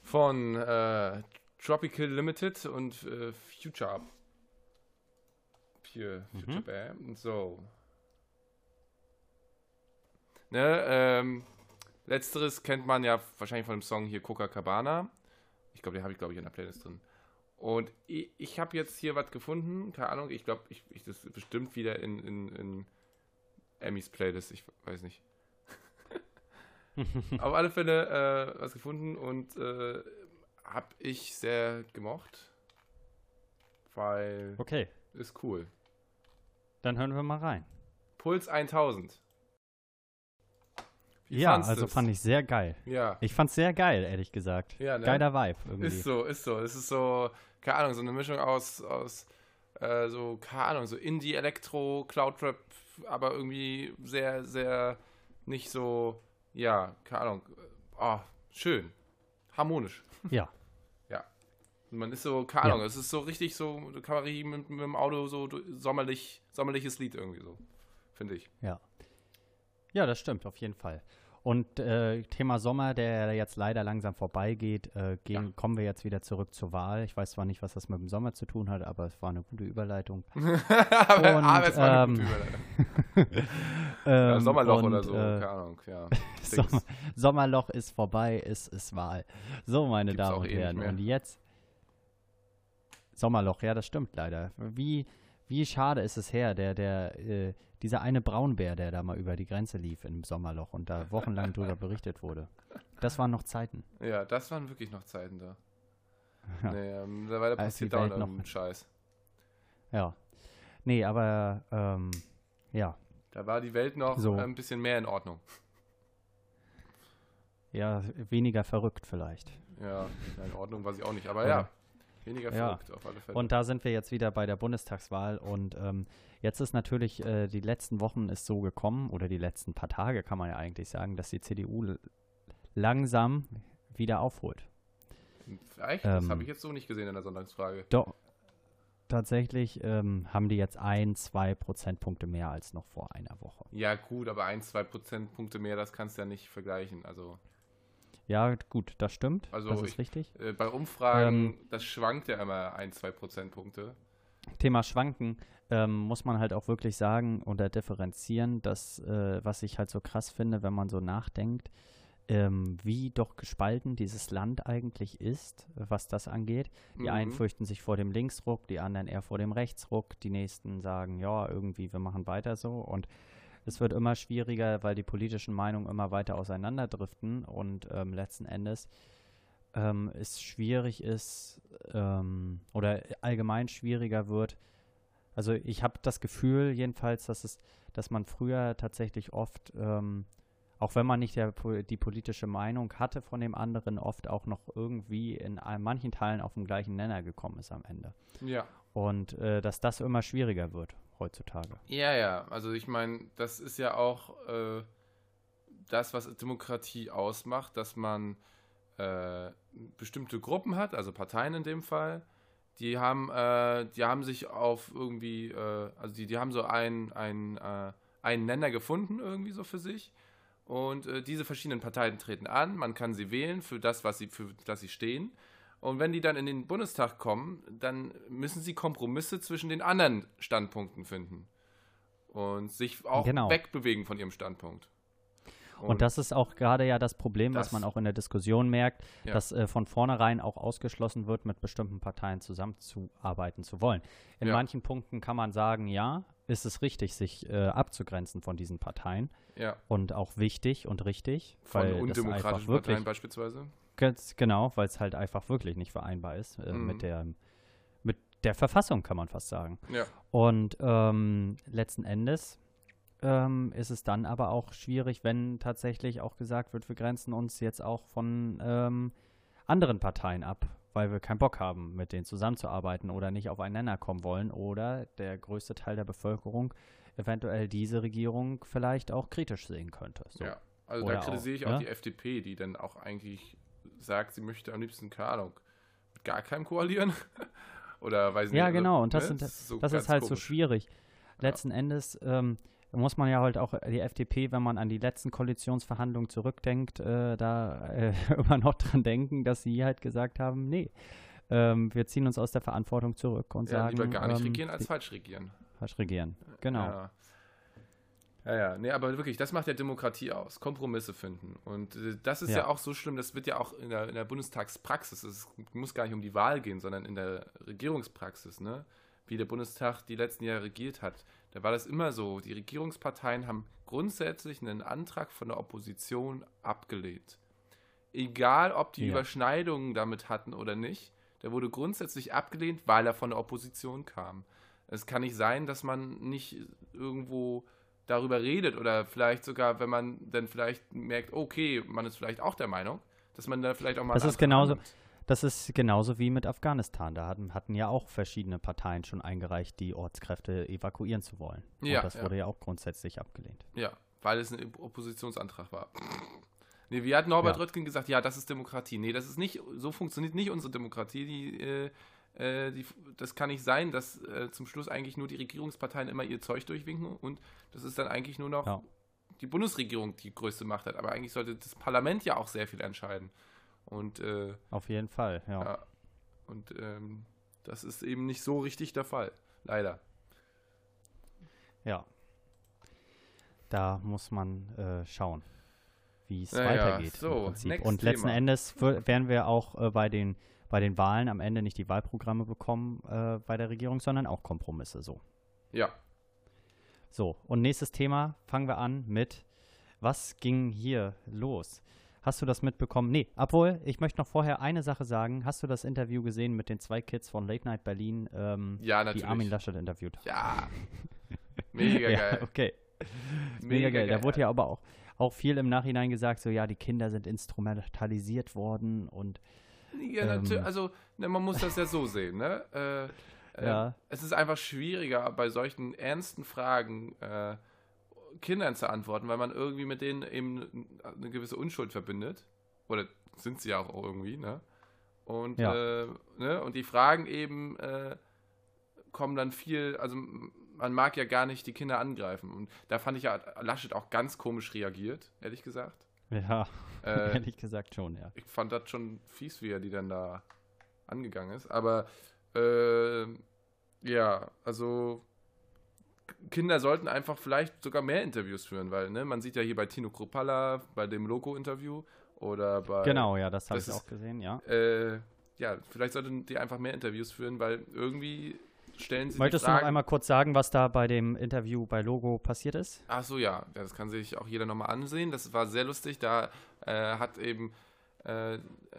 Von äh, Tropical Limited und äh, Future. Pure Future Mhm. Bam. So. Ne, ähm, letzteres kennt man ja wahrscheinlich von dem Song hier Copacabana. Ich glaube, den habe ich, glaube ich, in der Playlist drin. Und ich, ich habe jetzt hier was gefunden, keine Ahnung, ich glaube, ich, ich, das ist bestimmt wieder in, in, in Emmys Playlist, ich weiß nicht. [LAUGHS] Auf alle Fälle äh, was gefunden und äh, habe ich sehr gemocht, weil Okay, ist cool. dann hören wir mal rein. Puls 1000. Wie ja, also du's? fand ich sehr geil. Ja, Ich fand's sehr geil, ehrlich gesagt. Ja, ne? Geiler Vibe irgendwie. ist so, ist so. Es ist so, keine Ahnung, so eine Mischung aus, aus äh, so, keine Ahnung, so Indie, Elektro, Cloudrap, aber irgendwie sehr, sehr nicht so, ja, keine Ahnung. Oh, schön. Harmonisch. Ja, Und Man ist so, keine Ahnung, es ist so richtig so, kann man richtig mit, mit dem Auto so sommerlich, sommerliches Lied irgendwie so, finde ich. ja. Ja, das stimmt, auf jeden Fall. Und äh, Thema Sommer, der jetzt leider langsam vorbeigeht, äh, gehen, Ja. kommen wir jetzt wieder zurück zur Wahl. Ich weiß zwar nicht, was das mit dem Sommer zu tun hat, aber es war eine gute Überleitung. [LAUGHS] aber, Und, aber es war eine ähm, gute Überleitung. [LAUGHS] Ja, Ähm, Sommerloch und, oder so, Äh, keine Ahnung, ja. [LAUGHS] Sommer, Sommerloch ist vorbei, es ist Wahl. So, meine Gibt's Damen und Herren. Und jetzt. Sommerloch, ja, das stimmt leider. Wie, wie schade ist es her, der, der, äh, dieser eine Braunbär, der da mal über die Grenze lief im Sommerloch und da [LAUGHS] wochenlang drüber berichtet wurde. Das waren noch Zeiten. Ja, das waren wirklich noch Zeiten da. Ja. Nee, ähm, mittlerweile die passiert da noch ein Scheiß. Ja. Nee, aber, ähm, ja. Da war die Welt noch So. ein bisschen mehr in Ordnung. Ja, weniger verrückt vielleicht. Ja, ja, in Ordnung war sie auch nicht, aber Oder- ja, weniger Ja. verrückt auf alle Fälle. Und da sind wir jetzt wieder bei der Bundestagswahl und ähm, jetzt ist natürlich, äh, die letzten Wochen ist so gekommen, oder die letzten paar Tage kann man ja eigentlich sagen, dass die CDU langsam wieder aufholt. Echt? das ähm, habe ich jetzt so nicht gesehen in der Sonntagsfrage. Doch, tatsächlich ähm, haben die jetzt ein, zwei Prozentpunkte mehr als noch vor einer Woche. Ja, gut, aber ein, zwei Prozentpunkte mehr, das kannst du ja nicht vergleichen. Also Ja, gut, das stimmt, Also das ist ich- richtig. äh, bei Umfragen, Ähm, das schwankt ja immer ein, zwei Prozentpunkte. Thema Schwanken ähm, muss man halt auch wirklich sagen oder differenzieren, dass, äh, was ich halt so krass finde, wenn man so nachdenkt, ähm, wie doch gespalten dieses Land eigentlich ist, was das angeht. Die einen Mhm. fürchten sich vor dem Linksruck, die anderen eher vor dem Rechtsruck, die nächsten sagen, ja, irgendwie, wir machen weiter so und es wird immer schwieriger, weil die politischen Meinungen immer weiter auseinanderdriften und ähm, letzten Endes ähm, es schwierig ist ähm, oder allgemein schwieriger wird. Also ich habe das Gefühl jedenfalls, dass es, dass man früher tatsächlich oft, ähm, auch wenn man nicht der, die politische Meinung hatte von dem anderen, oft auch noch irgendwie in manchen Teilen auf den gleichen Nenner gekommen ist am Ende. Ja. Und äh, dass das immer schwieriger wird heutzutage. Ja, ja, also ich meine, das ist ja auch äh, das, was Demokratie ausmacht, dass man äh, bestimmte Gruppen hat, also Parteien in dem Fall, die haben, äh, die haben sich auf irgendwie, äh, also die, die haben so einen, einen, äh, einen Nenner gefunden, irgendwie so für sich. Und äh, diese verschiedenen Parteien treten an, man kann sie wählen für das, was sie, für das sie stehen. Und wenn die dann in den Bundestag kommen, dann müssen sie Kompromisse zwischen den anderen Standpunkten finden. Und sich auch Genau. wegbewegen von ihrem Standpunkt. Und, das ist auch gerade ja das Problem, was das- man auch in der Diskussion merkt, Ja. dass äh, von vornherein auch ausgeschlossen wird, mit bestimmten Parteien zusammenzuarbeiten zu wollen. In Ja. manchen Punkten kann man sagen, ja, ist es richtig, sich äh, abzugrenzen von diesen Parteien ja, und auch wichtig und richtig, von weil das undemokratischen einfach wirklich Parteien beispielsweise. Ganz genau, weil es halt einfach wirklich nicht vereinbar ist äh, Mhm. mit der mit der Verfassung, kann man fast sagen. Ja, Und ähm, letzten Endes ähm, ist es dann aber auch schwierig, wenn tatsächlich auch gesagt wird, wir grenzen uns jetzt auch von ähm, anderen Parteien ab, weil wir keinen Bock haben, mit denen zusammenzuarbeiten oder nicht aufeinander kommen wollen oder der größte Teil der Bevölkerung eventuell diese Regierung vielleicht auch kritisch sehen könnte. So. ja. Also Oder da kritisiere ich auch, ja? die FDP, die dann auch eigentlich sagt, sie möchte am liebsten, keine Ahnung, mit gar keinem koalieren. [LAUGHS] Oder weiß nicht. Ja, also, genau, und das, ne, sind, so das ist halt so komisch. schwierig. Letzten Endes, ähm, muss man ja halt auch die FDP, wenn man an die letzten Koalitionsverhandlungen zurückdenkt, äh, da äh, [LAUGHS] immer noch dran denken, dass sie halt gesagt haben, nee, ähm, wir ziehen uns aus der Verantwortung zurück und ja, sagen. lieber gar nicht ähm, regieren als falsch regieren. Falsch regieren, genau. Ja. Ja, ja, nee, aber wirklich, das macht ja Demokratie aus, Kompromisse finden. Und äh, das ist ja. Ja. auch so schlimm, das wird ja auch in der, in der Bundestagspraxis, es muss gar nicht um die Wahl gehen, sondern in der Regierungspraxis, ne? wie der Bundestag die letzten Jahre regiert hat. Da war das immer so, die Regierungsparteien haben grundsätzlich einen Antrag von der Opposition abgelehnt. Egal, ob die Ja. Überschneidungen damit hatten oder nicht, der wurde grundsätzlich abgelehnt, weil er von der Opposition kam. Es kann nicht sein, dass man nicht irgendwo darüber redet oder vielleicht sogar, wenn man dann vielleicht merkt, okay, man ist vielleicht auch der Meinung, dass man da vielleicht auch mal. Das ist genauso- annimmt. Das ist genauso wie mit Afghanistan. Da hatten, hatten ja auch verschiedene Parteien schon eingereicht, die Ortskräfte evakuieren zu wollen. Ja, und das ja. wurde ja auch grundsätzlich abgelehnt. Ja, weil es ein Oppositionsantrag war. Nee, wie hat Norbert Ja. Röttgen gesagt, ja, das ist Demokratie. Nee, das ist nicht, so funktioniert nicht unsere Demokratie. Die, äh, äh, die, das kann nicht sein, dass äh, zum Schluss eigentlich nur die Regierungsparteien immer ihr Zeug durchwinken und das ist dann eigentlich nur noch Ja. die Bundesregierung, die größte Macht hat. Aber eigentlich sollte das Parlament ja auch sehr viel entscheiden. Und äh, Auf jeden Fall, ja. ja, und ähm, das ist eben nicht so richtig der Fall. Leider. Ja. Da muss man äh, schauen, wie es Naja, weitergeht. so, Und letzten Thema. Endes werden wir auch äh, bei, den, bei den Wahlen am Ende nicht die Wahlprogramme bekommen äh, bei der Regierung, sondern auch Kompromisse. So. Ja. So, und nächstes Thema fangen wir an mit, was ging hier los? Hast du das mitbekommen? Nee, obwohl, ich möchte noch vorher eine Sache sagen. Hast du das Interview gesehen mit den zwei Kids von Late Night Berlin, ähm, Ja, die natürlich. Armin Laschet interviewt? Ja. Mega [LAUGHS] geil. Ja, okay. Mega, geil. Da wurde ja aber auch, auch viel im Nachhinein gesagt, so ja, die Kinder sind instrumentalisiert worden und Ja, natürlich, Ähm. also ne, man muss das ja so sehen, ne? Äh, äh, Ja. Es ist einfach schwieriger, bei solchen ernsten Fragen äh, Kindern zu antworten, weil man irgendwie mit denen eben eine gewisse Unschuld verbindet. Oder sind sie ja auch irgendwie, ne? Und, Ja. äh, ne? Und die Fragen eben äh, kommen dann viel, also man mag ja gar nicht die Kinder angreifen. Und da fand ich ja Laschet auch ganz komisch reagiert, ehrlich gesagt. ja, Äh, [LAUGHS] ehrlich gesagt schon, ja. ich fand das schon fies, wie er die dann da angegangen ist. Aber äh, ja, also Kinder sollten einfach vielleicht sogar mehr Interviews führen, weil ne, man sieht ja hier bei Tino Kruppalla bei dem Logo-Interview oder bei Genau, ja, das habe ich ist- auch gesehen, ja. äh, ja, vielleicht sollten die einfach mehr Interviews führen, weil irgendwie stellen sie Möchtest du noch einmal kurz sagen, was da bei dem Interview bei Logo passiert ist? Ach so, ja. das kann sich auch jeder nochmal ansehen. Das war sehr lustig. Da äh, hat eben äh,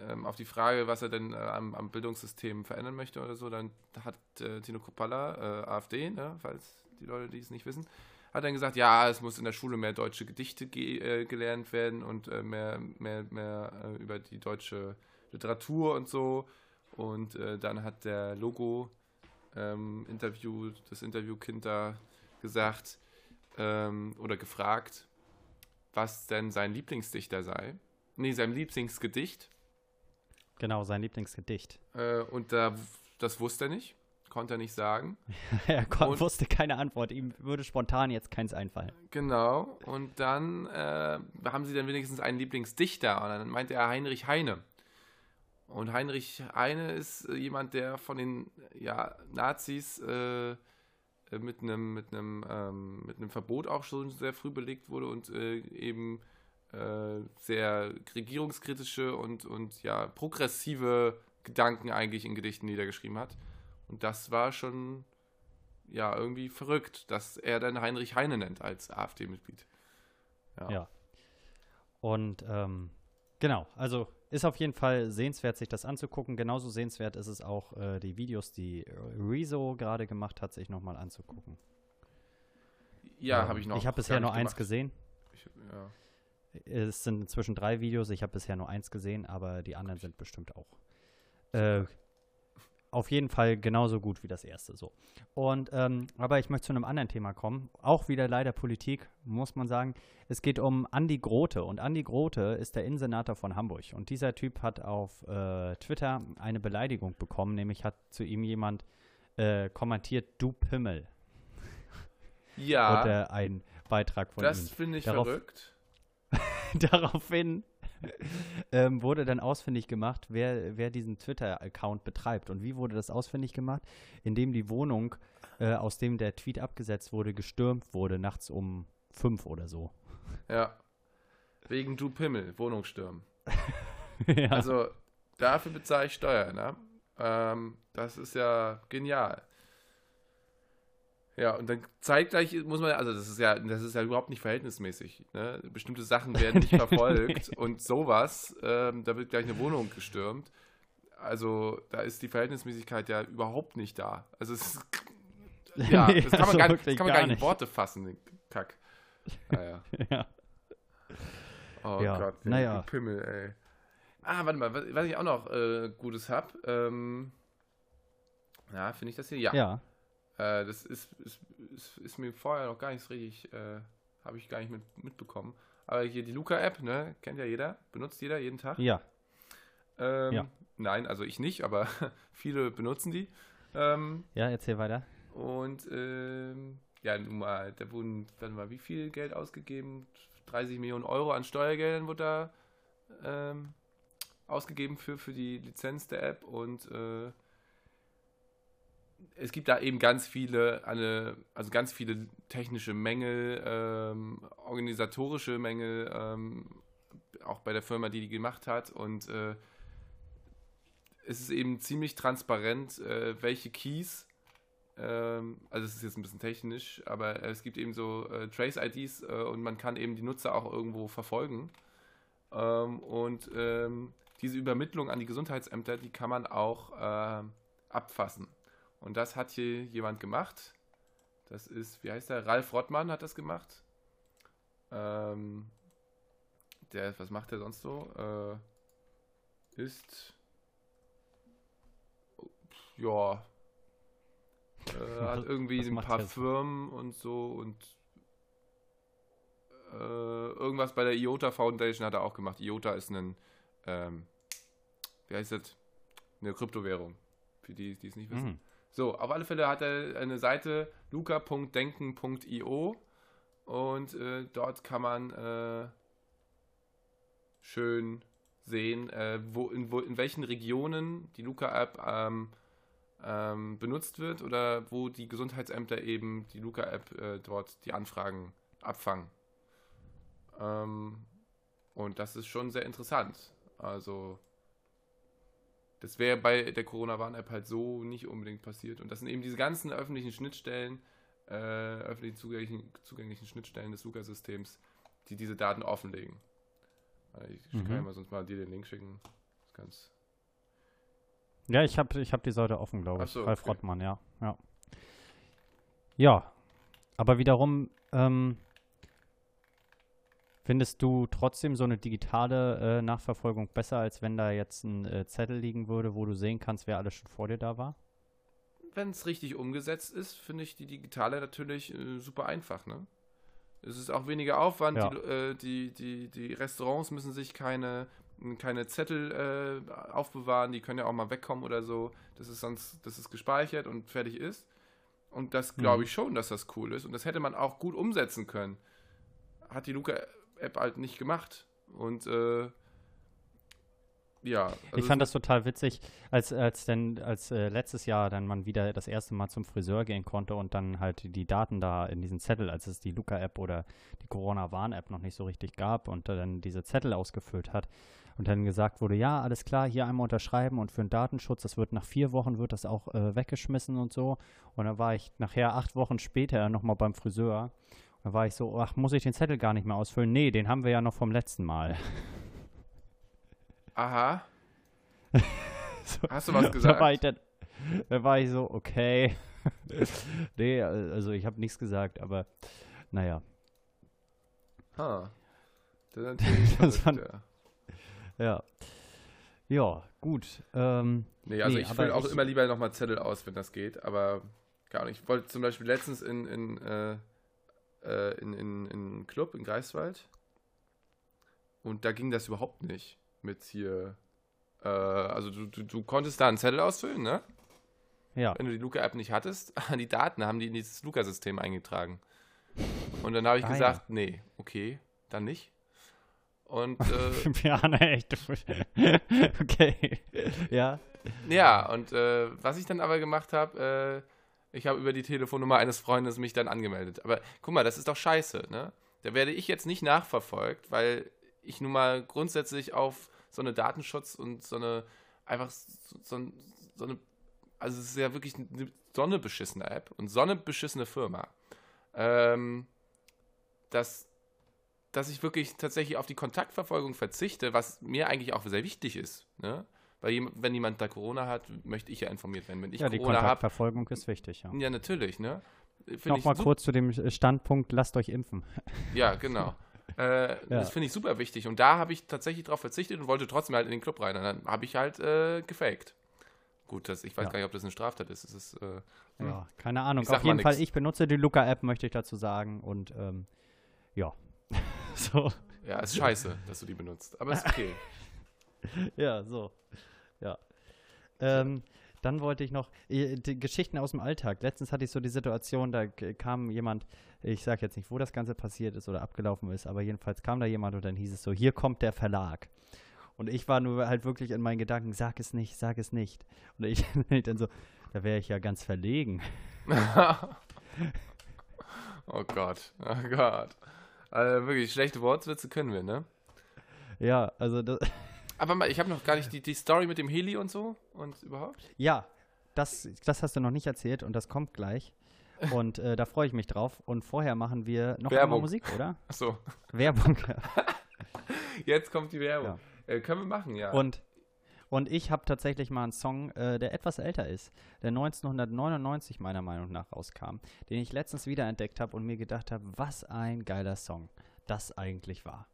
ähm, auf die Frage, was er denn äh, am, am Bildungssystem verändern möchte oder so, dann hat äh, Tino Kruppalla, äh, AfD, ne, falls die Leute, die es nicht wissen, hat dann gesagt, ja, es muss in der Schule mehr deutsche Gedichte ge äh, gelernt werden und mehr, mehr, mehr über die deutsche Literatur und so. Und dann hat der Logo ähm, Interview, das Interviewkind da gesagt ähm, oder gefragt, was denn sein Lieblingsdichter sei. Nee, sein Lieblingsgedicht. Genau, sein Lieblingsgedicht. Äh, und da, das wusste er nicht, konnte er nicht sagen. [LAUGHS] er Und- wusste keine Antwort. Ihm würde spontan jetzt keins einfallen. Genau. Und dann äh, haben sie dann wenigstens einen Lieblingsdichter. Und dann meinte er Heinrich Heine. Und Heinrich Heine ist äh, jemand, der von den ja, Nazis äh, äh, mit einem mit einem ähm, mit einem Verbot auch schon sehr früh belegt wurde und äh, eben äh, sehr regierungskritische und und ja progressive Gedanken eigentlich in Gedichten niedergeschrieben hat. Und das war schon ja irgendwie verrückt, dass er dann Heinrich Heine nennt als AfD-Mitglied. Ja. Und ähm, genau, also ist auf jeden Fall sehenswert, sich das anzugucken. Genauso sehenswert ist es auch, äh, die Videos, die Rezo gerade gemacht hat, sich nochmal anzugucken. Ja, Ähm, habe ich noch. Ich habe bisher nur eins gemacht. gesehen. Ich, ja. Es sind inzwischen drei Videos. Ich habe bisher nur eins gesehen, aber die anderen sind bestimmt auch. Äh, auf jeden Fall genauso gut wie das erste. So. Und ähm, aber ich möchte zu einem anderen Thema kommen. Auch wieder leider Politik, muss man sagen. Es geht um Andi Grote. Und Andi Grote ist der Innensenator von Hamburg. Und dieser Typ hat auf äh, Twitter eine Beleidigung bekommen, nämlich hat zu ihm jemand äh, kommentiert, du Pimmel. Ja, äh, ein Beitrag von Das ihm. finde ich Darauf- verrückt. [LAUGHS] Daraufhin ähm, wurde dann ausfindig gemacht, wer, wer diesen Twitter-Account betreibt. Und wie wurde das ausfindig gemacht? Indem die Wohnung, äh, aus dem der Tweet abgesetzt wurde, gestürmt wurde, nachts um fünf oder so. Ja. Wegen Du Pimmel, Wohnungsstürmen. [LAUGHS] ja. Also, dafür bezahle ich Steuern, ne? Ähm, das ist ja genial. Ja, und dann zeitgleich muss man, also das ist ja, das ist ja überhaupt nicht verhältnismäßig. Ne? Bestimmte Sachen werden nicht [LAUGHS] verfolgt und sowas, ähm, da wird gleich eine Wohnung gestürmt. Also da ist die Verhältnismäßigkeit ja überhaupt nicht da. Also es ist, [LAUGHS] ja, Nee, das kann man, also gar, nicht- das kann man gar gar nicht in. Worte fassen, den Kack. [LAUGHS] Naja. ja. Oh Ja, Gott, naja. Pimmel, ey. Ah, warte mal, was, was ich auch noch äh, Gutes hab. Ähm, ja, finde ich das hier? Ja. ja. Äh, das ist, ist, ist, ist mir vorher noch gar nicht so richtig, äh, habe ich gar nicht mit, mitbekommen. Aber hier die Luca-App, ne, kennt ja jeder, benutzt jeder jeden Tag. Ja. Ähm, Ja. Nein, also ich nicht, aber [LAUGHS] viele benutzen die. Ähm, Ja, erzähl weiter. und ähm, ja, nun mal, da wurden, warte mal, wie viel Geld ausgegeben? 30 Millionen Euro an Steuergeldern wurde da ähm, ausgegeben für, für die Lizenz der App und äh, es gibt da eben ganz viele, eine, also ganz viele technische Mängel, ähm, organisatorische Mängel, ähm, auch bei der Firma, die die gemacht hat und äh, es ist eben ziemlich transparent, äh, welche Keys ähm, also es ist jetzt ein bisschen technisch, aber es gibt eben so äh, Trace-IDs äh, und man kann eben die Nutzer auch irgendwo verfolgen. Ähm, und ähm, diese Übermittlung an die Gesundheitsämter, die kann man auch äh, abfassen. Und das hat hier jemand gemacht. Das ist, wie heißt der? Ralf Rottmann hat das gemacht. Ähm, der, was macht der sonst so? Äh, ist, ja, äh, hat [LAUGHS] irgendwie ein paar? Firmen und so und äh, irgendwas bei der IOTA Foundation hat er auch gemacht. IOTA ist ein, ähm, wie heißt das? Eine Kryptowährung. Für die, die es nicht wissen. Mhm. So, auf alle Fälle hat er eine Seite luca.denken.io und äh, dort kann man äh, schön sehen, äh, wo, in, wo, in welchen Regionen die Luca-App ähm, ähm, benutzt wird oder wo die Gesundheitsämter eben die Luca-App äh, dort die Anfragen abfangen. Ähm, und das ist schon sehr interessant. Also, das wäre bei der Corona-Warn-App halt so nicht unbedingt passiert. Und das sind eben diese ganzen öffentlichen Schnittstellen, äh, öffentlich zugänglichen, zugänglichen Schnittstellen des Luca-Systems, die diese Daten offenlegen. Äh, Ich Mhm. kann ja mal sonst mal dir den Link schicken. Das ganz Ja, ich habe ich hab die Seite offen, glaube ich. so, Ralf okay. Rottmann, ja. Ja, ja aber wiederum ähm, findest du trotzdem so eine digitale äh, Nachverfolgung besser, als wenn da jetzt ein äh, Zettel liegen würde, wo du sehen kannst, wer alles schon vor dir da war? wenn es richtig umgesetzt ist, finde ich die digitale natürlich äh, super einfach. Ne? Es ist auch weniger Aufwand. Ja. Die, äh, die, die, die Restaurants müssen sich keine, keine Zettel äh, aufbewahren. Die können ja auch mal wegkommen oder so. Das ist sonst, das ist gespeichert und fertig ist. Und das glaube Mhm. ich schon, dass das cool ist. Und das hätte man auch gut umsetzen können. Hat die Luca-App halt nicht gemacht. Und äh, ja. ich also fand das total witzig, als, als denn, als äh, letztes Jahr dann man wieder das erste Mal zum Friseur gehen konnte und dann halt die Daten da in diesen Zettel, als es die Luca-App oder die Corona-Warn-App noch nicht so richtig gab und dann diese Zettel ausgefüllt hat und dann gesagt wurde, ja, alles klar, hier einmal unterschreiben und für den Datenschutz, das wird nach vier Wochen wird das auch äh, weggeschmissen und so. Und dann war ich nachher acht Wochen später nochmal beim Friseur. Dann war ich so, ach, muss ich den Zettel gar nicht mehr ausfüllen? Nee, den haben wir ja noch vom letzten Mal. [LAUGHS] Aha. [LAUGHS] So. Hast du was Da gesagt? war ich dann, da war ich so, okay. [LAUGHS] nee, also ich habe nichts gesagt, aber naja. Ha. Das ist natürlich Das verrückt, fand- ja. Ja. Ja, gut. Ähm, Nee, also Nee, ich fülle auch ich- immer lieber nochmal Zettel aus, wenn das geht, aber gar nicht. Ich wollte zum Beispiel letztens in, in, äh, äh, in, in, in einen Club in Greifswald und da ging das überhaupt nicht mit hier. Äh, also du, du, du konntest da einen Zettel ausfüllen, ne? ja. Wenn du die Luca-App nicht hattest, [LAUGHS] die Daten haben die in dieses Luca-System eingetragen. Und dann habe ich Ah, gesagt, nee, okay, dann nicht. Und [LAUGHS] äh, ja, ne, echt. [LAUGHS] okay. Ja. ja, und äh, was ich dann aber gemacht habe, äh, ich habe über die Telefonnummer eines Freundes mich dann angemeldet. Aber guck mal, das ist doch scheiße, ne? Da werde ich jetzt nicht nachverfolgt, weil ich nun mal grundsätzlich auf so eine Datenschutz und so eine, einfach so, so, so eine, also es ist ja wirklich eine, so eine beschissene App und so eine beschissene Firma, ähm, dass, dass ich wirklich tatsächlich auf die Kontaktverfolgung verzichte, was mir eigentlich auch sehr wichtig ist, ne? Weil wenn jemand da Corona hat, möchte ich ja informiert werden. Wenn ich Ja, die Corona habe, Kontaktverfolgung ist wichtig, ja. ja natürlich, ne? Nochmal kurz zu dem Standpunkt, lasst euch impfen. [LAUGHS] Ja, genau. Äh, Das finde ich super wichtig. Und da habe ich tatsächlich darauf verzichtet und wollte trotzdem halt in den Club rein. Und dann habe ich halt äh, gefaked. Gut, das, ich weiß Ja. gar nicht, ob das eine Straftat ist. Ist äh, Ja, keine Ahnung. Auf jeden Fall, nix. ich benutze die Luca-App, möchte ich dazu sagen. Und ähm, ja. [LAUGHS] so. ja, ist scheiße, dass du die benutzt. Aber ist okay. [LAUGHS] Ja, so. Ähm, dann wollte ich noch äh, Geschichten aus dem Alltag. Letztens hatte ich so die Situation, da kam jemand, ich sage jetzt nicht, wo das Ganze passiert ist oder abgelaufen ist, aber jedenfalls kam da jemand und dann hieß es so, hier kommt der Verlag. Und ich war nur halt wirklich in meinen Gedanken, sag es nicht, sag es nicht. Und ich [LAUGHS] dann so, da wäre ich ja ganz verlegen. [LAUGHS] oh Gott. Oh Gott. Also wirklich, schlechte Wortwitze können wir, ne? Ja, also das, [LAUGHS] Aber mal, ich habe noch gar nicht die, die Story mit dem Heli und so und überhaupt. Ja, das, das hast du noch nicht erzählt und das kommt gleich. Und äh, da freue ich mich drauf. Und vorher machen wir noch einmal Werbung. Musik, oder? Achso, [LAUGHS] Werbung. [LAUGHS] jetzt kommt die Werbung. Äh, können wir machen, ja. Und, und ich habe tatsächlich mal einen Song, äh, der etwas älter ist, der 1999 meiner Meinung nach rauskam, den ich letztens wiederentdeckt habe und mir gedacht habe, was ein geiler Song das eigentlich war.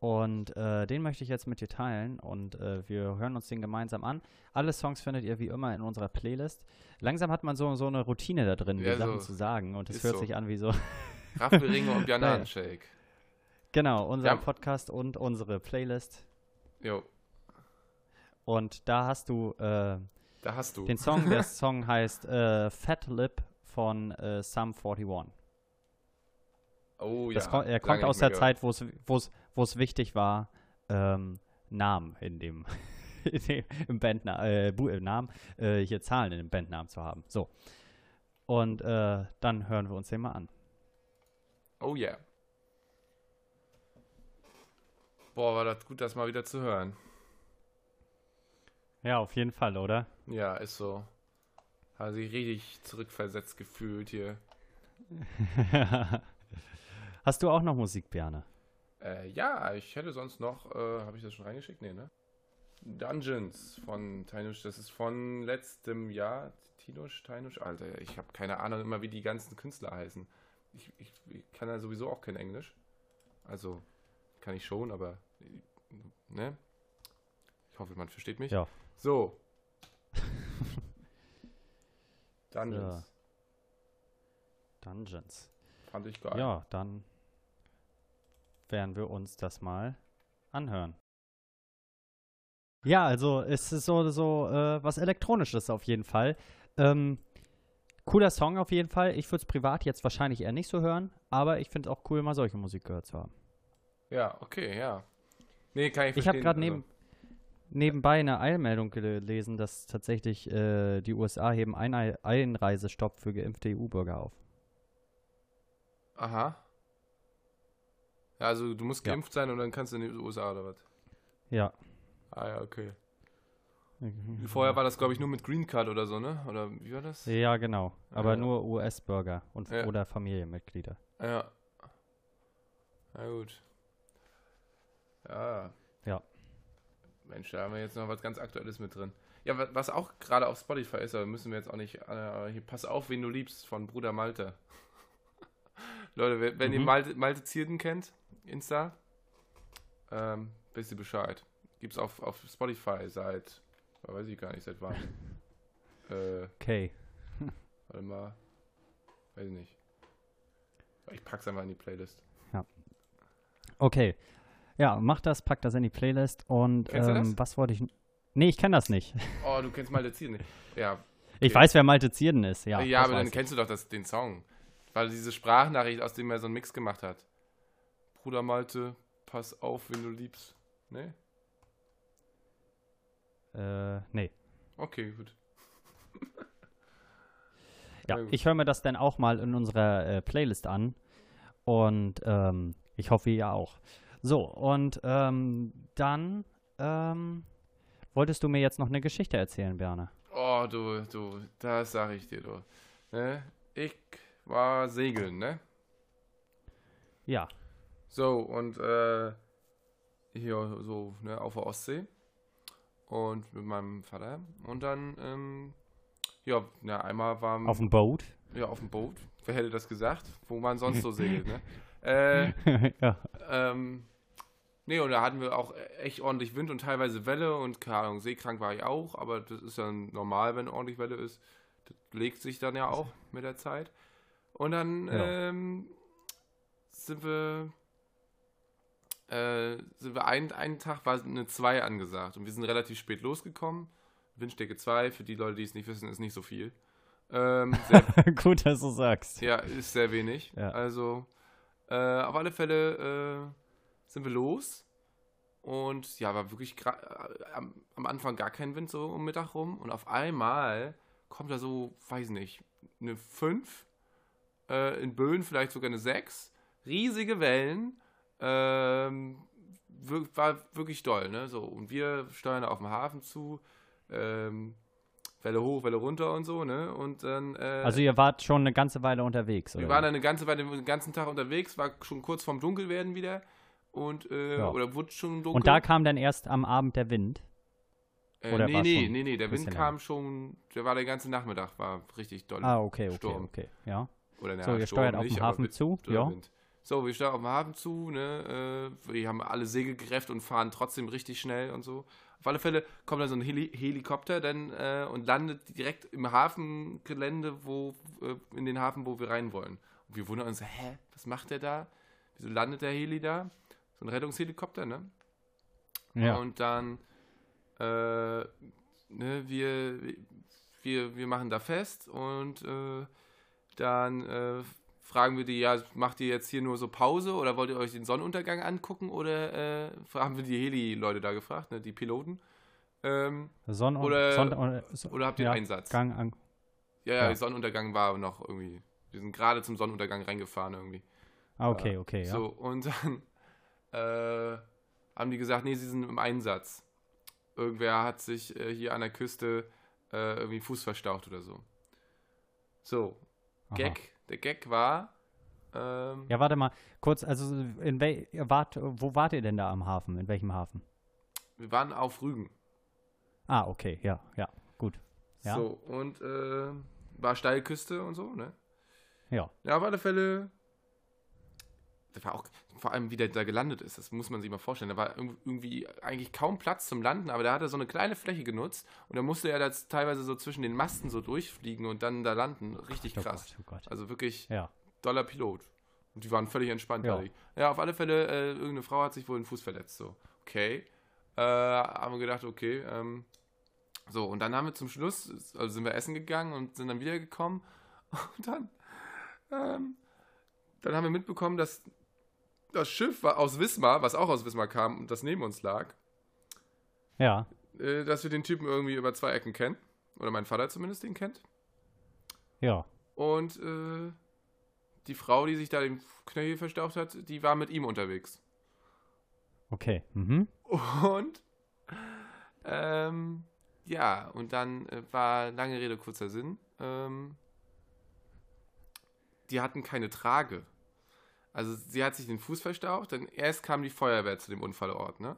Und äh, den möchte ich jetzt mit dir teilen und äh, wir hören uns den gemeinsam an. Alle Songs findet ihr wie immer in unserer Playlist. Langsam hat man so, so eine Routine da drin, Ja, die Sachen so. zu sagen und es hört so. sich an wie so. [LAUGHS] Raffelringe und Bananenshake. genau, unser Ja. Podcast und unsere Playlist. Jo, Und da hast du äh, da hast du. Den Song, der [LAUGHS] Song heißt äh, Fat Lip von äh, Sum 41. oh Das ja. ko- er kommt aus der gehört. Zeit, wo es- wo es wichtig war, ähm, Namen in dem, [LAUGHS] in dem im Bandna äh, Bu- äh, Namen, äh, hier Zahlen in dem Bandnamen zu haben. So. Und äh, dann hören wir uns den mal an. Oh yeah. Boah, war das gut, das mal wieder zu hören. Ja, auf jeden Fall, oder? Ja, ist so. Hat sich richtig zurückversetzt gefühlt hier. [LAUGHS] Hast du auch noch Musik, Bjane? Äh, ja, ich hätte sonst noch, äh, habe ich das schon reingeschickt? Nee, ne? Dungeons von Tainusch, das ist von letztem Jahr. Tinusch, Tainusch, Alter, ich habe keine Ahnung immer, wie die ganzen Künstler heißen. Ich, ich, ich kann ja sowieso auch kein Englisch. Also, kann ich schon, aber, ne? Ich hoffe, man versteht mich. Ja. So. [LAUGHS] Dungeons. Dungeons. Fand ich geil. Ja, dann werden wir uns das mal anhören. Ja, also es ist so, so äh, was Elektronisches auf jeden Fall. Ähm, cooler Song auf jeden Fall. Ich würde es privat jetzt wahrscheinlich eher nicht so hören, aber ich finde es auch cool, mal solche Musik gehört zu haben. Ja, okay, ja. Nee, kann ich Ich habe verstehen. gerade also- neben, nebenbei eine Eilmeldung gelesen, dass tatsächlich äh, die USA heben einen Einreisestopp für geimpfte EU-Bürger auf. Aha. Ja, also du musst Ja. geimpft sein und dann kannst du in die USA oder was? Ja. Ah ja, okay. Vorher war das, glaube ich, nur mit Green Card oder so, ne? Oder wie war das? Ja, genau. Aber Ja. nur US-Bürger und Ja. oder Familienmitglieder. Ja. Na gut. Ja. Ja. Mensch, da haben wir jetzt noch was ganz Aktuelles mit drin. Ja, wa- was auch gerade auf Spotify ist, aber müssen wir jetzt auch nicht. Äh, hier, pass auf, wen du liebst, von Bruder Malte. Leute, wenn, wenn ihr Mhm. Malte, Malte Zierden kennt, Insta, ähm, wisst ihr Bescheid. Gibt's auf, auf Spotify seit, weiß ich gar nicht, seit wann. [LAUGHS] äh, Okay. warte mal. Weiß ich nicht. Ich pack's einfach in die Playlist. Okay. Ja, mach das, pack das in die Playlist und ähm, was wollte ich. Nee, ich kenne das nicht. Oh, du kennst Malte Zierden nicht. Ja, Ich Okay. weiß, wer Malte Zierden ist, ja. ja, aber dann ich. kennst du doch das, den Song. Weil diese Sprachnachricht, aus dem er so einen Mix gemacht hat. Bruder Malte, pass auf, wenn du liebst. Ne? Äh, nee. Okay, gut. [LAUGHS] Ja, gut. ich höre mir das dann auch mal in unserer äh, Playlist an. Und ähm, ich hoffe, ihr auch. So, und ähm, dann ähm, wolltest du mir jetzt noch eine Geschichte erzählen, Berne. Oh, du, du, das sag ich dir, du. Ne? Ich war segeln, ne? Ja. So, und äh, hier so, ne, auf der Ostsee. Und mit meinem Vater. Und dann, ähm, ja, na, einmal waren Auf dem Boot. ja, auf dem Boot. Wer hätte das gesagt? Wo man sonst so [LAUGHS] segelt, ne? [LAUGHS] Äh, ja. ähm, nee, und da hatten wir auch echt ordentlich Wind und teilweise Welle und keine Ahnung, seekrank war ich auch, aber das ist ja normal, wenn ordentlich Welle ist. Das legt sich dann ja auch mit der Zeit. Und dann Ja. ähm, sind wir, äh, sind wir einen, einen Tag war eine 2 angesagt und wir sind relativ spät losgekommen. Windstärke 2, für die Leute, die es nicht wissen, ist nicht so viel. Ähm, [LAUGHS] Gut, dass du sagst. ja, ist sehr wenig. Ja. Also, äh, auf alle Fälle äh, sind wir los. Und ja, war wirklich äh, am, am Anfang gar kein Wind so um Mittag rum. Und auf einmal kommt da so, weiß nicht, eine 5. Äh, in Böen vielleicht sogar eine 6. Riesige Wellen. Ähm, wir, war wirklich doll, ne? So, und wir steuern auf dem Hafen zu. Ähm, Welle hoch, Welle runter und so, ne? Und dann. Äh, Also ihr wart schon eine ganze Weile unterwegs, oder? wir waren dann eine ganze Weile den ganzen Tag unterwegs, war schon kurz vorm Dunkelwerden wieder und äh, Ja. oder wurde schon dunkel. Und da kam dann erst am Abend der Wind. äh, oder nee, nee, nee, nee, der Wind kam schon, der war der ganze Nachmittag, war richtig doll. Ah, okay, okay, Sturm. okay. Ja. Oder na, So, Sturm steuert auf aber Hafen zu, ja. So, wir steuern auf dem Hafen zu, ne, äh, wir haben alle Segel gerefft und fahren trotzdem richtig schnell und so. Auf alle Fälle kommt da so ein Heli Helikopter dann äh, und landet direkt im Hafengelände, wo, äh, in den Hafen, wo wir rein wollen. Und wir wundern uns, hä, was macht der da? Wieso landet der Heli da? So ein Rettungshelikopter, ne? Ja. Und dann, äh, ne, wir, wir, wir machen da fest und äh, dann äh, fragen wir die, ja, macht ihr jetzt hier nur so Pause oder wollt ihr euch den Sonnenuntergang angucken oder äh, haben wir die Heli-Leute da gefragt, ne, die Piloten? Ähm, Sonn Oder- Sonn oder, so- oder habt ihr ja, Einsatz? Gang an. ja, ja, ja. Sonnenuntergang war noch irgendwie. Wir sind gerade zum Sonnenuntergang reingefahren irgendwie. Ah, okay, okay, ja. So, und dann [LAUGHS] äh, haben die gesagt, nee, sie sind im Einsatz. Irgendwer hat sich äh, hier an der Küste äh, irgendwie Fuß verstaucht oder so. So, Aha. Gag. Der Gag war, ähm, Ja, warte mal, kurz, also in wel, wart, wo wart ihr denn da am Hafen? In welchem Hafen? wir waren auf Rügen. Ah, okay, ja, ja, gut. Ja. So, und äh, war Steilküste und so, ne? Ja. Ja, auf alle Fälle. Das war auch, vor allem wie der da gelandet ist, das muss man sich mal vorstellen. Da war irg- irgendwie eigentlich kaum Platz zum Landen, aber da hat er so eine kleine Fläche genutzt und da musste er das teilweise so zwischen den Masten so durchfliegen und dann da landen. Richtig Oh krass. Gott, oh Gott. Also wirklich Ja. doller Pilot. Und die waren völlig entspannt. Ja. Ja, ja auf alle Fälle, äh, irgendeine Frau hat sich wohl den Fuß verletzt. So, okay. Äh, haben wir gedacht, okay. Ähm, so, und dann haben wir zum Schluss, also sind wir essen gegangen und sind dann wiedergekommen. [LAUGHS] Und dann, ähm, dann haben wir mitbekommen, dass das Schiff war aus Wismar, was auch aus Wismar kam und das neben uns lag, Ja. äh, dass wir den Typen irgendwie über zwei Ecken kennen. Oder mein Vater zumindest den kennt. Ja. Und äh, die Frau, die sich da den Knöchel verstaucht hat, die war mit ihm unterwegs. Okay. Mhm. Und ähm, ja, und dann äh, war lange Rede, kurzer Sinn. Ähm, die hatten keine Trage. Also sie hat sich den Fuß verstaucht, dann erst kam die Feuerwehr zu dem Unfallort, ne?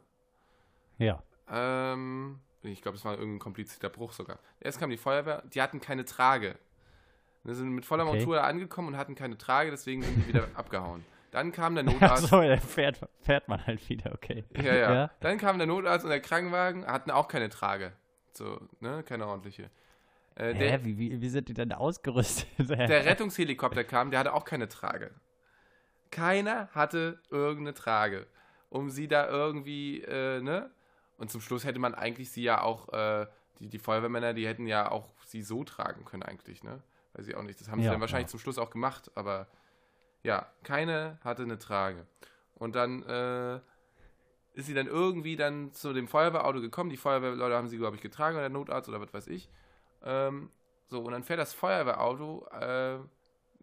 Ja. Ähm, ich glaube, es war irgendein komplizierter Bruch sogar. Erst kam die Feuerwehr, die hatten keine Trage. Wir sind mit voller Okay. Montur da angekommen und hatten keine Trage, deswegen sind die wieder [LAUGHS] abgehauen. Dann kam der Notarzt. Achso, da fährt, fährt man halt wieder, okay. Ja, ja, Ja. Dann kam der Notarzt und der Krankenwagen, hatten auch keine Trage. So, ne, keine ordentliche. Äh, der, Hä, wie, wie, wie sind die denn ausgerüstet? der Rettungshelikopter kam, der hatte auch keine Trage. Keiner hatte irgendeine Trage, um sie da irgendwie, äh, ne? Und zum Schluss hätte man eigentlich sie ja auch, äh, die, die Feuerwehrmänner, die hätten ja auch sie so tragen können eigentlich, ne? Weiß ich auch nicht. Das haben sie Ja, dann wahrscheinlich ja. zum Schluss auch gemacht, aber ja, keine hatte eine Trage. Und dann äh, ist sie dann irgendwie dann zu dem Feuerwehrauto gekommen. Die Feuerwehrleute haben sie, glaube ich, getragen oder der Notarzt oder was weiß ich. Ähm, so, und dann fährt das Feuerwehrauto äh,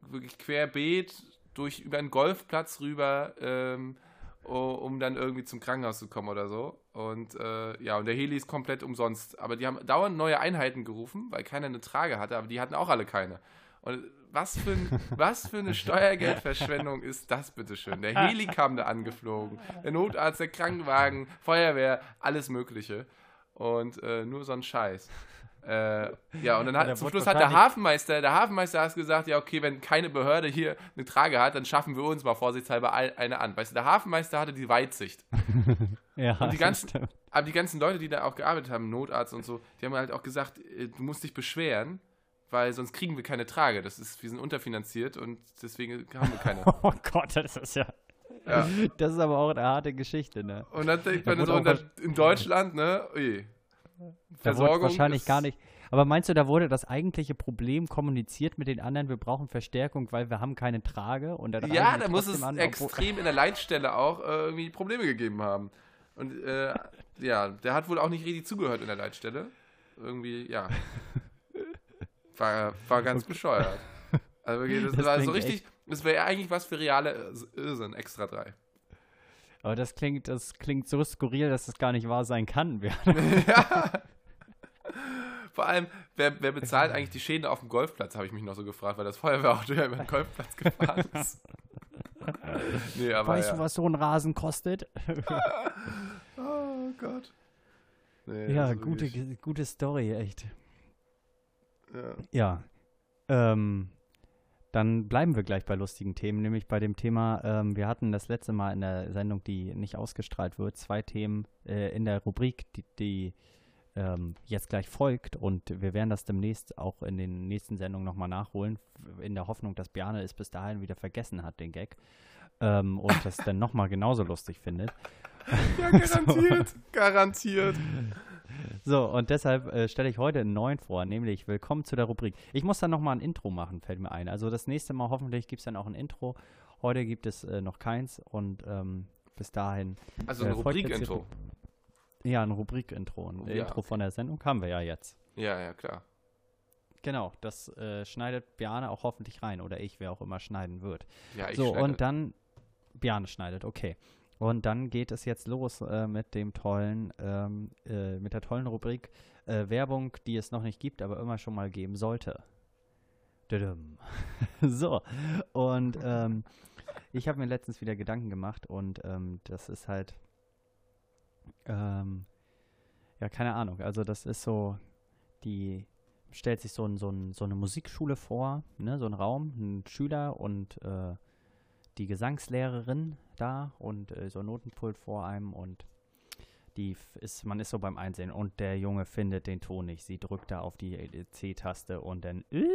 wirklich querbeet durch über einen Golfplatz rüber, ähm, um dann irgendwie zum Krankenhaus zu kommen oder so. Und äh, ja, und der Heli ist komplett umsonst. Aber die haben dauernd neue Einheiten gerufen, weil keiner eine Trage hatte, aber die hatten auch alle keine. Und was für, ein, [LAUGHS] was für eine Steuergeldverschwendung ist das, bitteschön? Der Heli kam da angeflogen, der Notarzt, der Krankenwagen, Feuerwehr, alles Mögliche. Und äh, nur so ein Scheiß. Äh, ja, und dann hat zum Schluss hat der Hafenmeister, der Hafenmeister hat gesagt, ja, okay, wenn keine Behörde hier eine Trage hat, dann schaffen wir uns mal vorsichtshalber eine an. Weißt du, der Hafenmeister hatte die Weitsicht. [LAUGHS] Ja, Und die ganzen, aber die ganzen Leute, die da auch gearbeitet haben, Notarzt und so, die haben halt auch gesagt, äh, du musst dich beschweren, weil sonst kriegen wir keine Trage. Das ist, wir sind unterfinanziert und deswegen haben wir keine. [LAUGHS] Oh Gott, das ist ja. Ja. Das ist aber auch eine harte Geschichte, ne? Und dann denkt man so, in Deutschland, ne, ui. Da wurde wahrscheinlich gar nicht. Aber meinst du, da wurde das eigentliche Problem kommuniziert mit den anderen, wir brauchen Verstärkung, weil wir haben keine Trage und dann Ja, da muss es an, extrem in der Leitstelle auch äh, irgendwie Probleme gegeben haben. Und äh, ja, der hat wohl auch nicht richtig zugehört in der Leitstelle. Irgendwie, ja. [LAUGHS] War, war ganz bescheuert. Also das, Das war so richtig, das wäre eigentlich was für reale Irrsinn, extra drei. Aber das klingt, das klingt so skurril, dass es gar nicht wahr sein kann. [LAUGHS] Ja. Vor allem, wer, wer bezahlt eigentlich die Schäden auf dem Golfplatz, habe ich mich noch so gefragt, weil das Feuerwehrauto ja über den Golfplatz gefahren [LAUGHS] ist. nee, aber weißt ja. du, was so ein Rasen kostet? [LAUGHS] Oh Gott. Nee, ja, also gute, gute Story, echt. Ja. Ja. Ähm, dann bleiben wir gleich bei lustigen Themen, nämlich bei dem Thema, ähm, wir hatten das letzte Mal in der Sendung, die nicht ausgestrahlt wird, zwei Themen äh, in der Rubrik, die, die ähm, jetzt gleich folgt und wir werden das demnächst auch in den nächsten Sendungen nochmal nachholen, in der Hoffnung, dass Bjarne es bis dahin wieder vergessen hat, den Gag. Ähm, und das dann nochmal genauso lustig findet. Ja, garantiert. [LAUGHS] Garantiert. So, und deshalb äh, stelle ich heute einen neuen vor, nämlich Willkommen zu der Rubrik. Ich muss dann nochmal ein Intro machen, fällt mir ein. Also das nächste Mal hoffentlich gibt es dann auch ein Intro. Heute gibt es äh, noch keins und ähm, bis dahin. Also ein Äh, Rubrik-Intro. Ja, ein Rubrik-Intro. Ein ja. Intro von der Sendung haben wir ja jetzt. Ja, ja, klar. Genau, das äh, schneidet Bjarne auch hoffentlich rein oder ich, wer auch immer schneiden wird. Ja, ich so, schneide. und dann, Bjarne schneidet, okay. Und dann geht es jetzt los äh, mit dem tollen, ähm, äh, mit der tollen Rubrik äh, Werbung, die es noch nicht gibt, aber immer schon mal geben sollte. [LAUGHS] So, und [LAUGHS] ähm, ich habe mir letztens wieder Gedanken gemacht und ähm, das ist halt, ähm, ja, keine Ahnung, also das ist so, die stellt sich so, ein, so, ein, so eine Musikschule vor, ne, so ein Raum, ein Schüler und äh, die Gesangslehrerin da und äh, so ein Notenpult vor einem und die ist, man ist so beim Einsehen und der Junge findet den Ton nicht. Sie drückt da auf die äh, C-Taste und dann äh,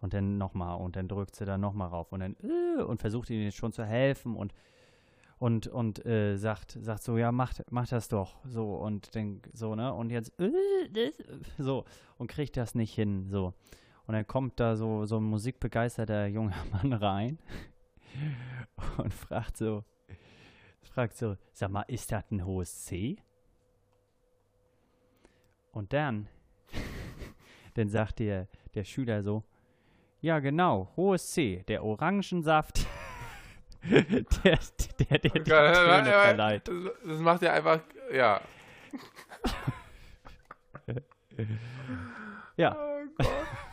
und dann nochmal und dann drückt sie da nochmal rauf und dann äh, und versucht ihnen schon zu helfen und und und äh, sagt sagt so ja macht mach das doch. So und dann so ne? Und jetzt so und kriegt das nicht hin so. Und dann kommt da so so ein musikbegeisterter junger [LAUGHS] Mann rein [LAUGHS] und fragt so, fragt so, sag mal, ist das ein hohes C? Und dann, [LAUGHS] dann sagt der, der Schüler so, ja genau, hohes C, der Orangensaft, der, [LAUGHS] der, der, der die Töne verleiht. Das, das macht ja einfach, ja. Ja, Oh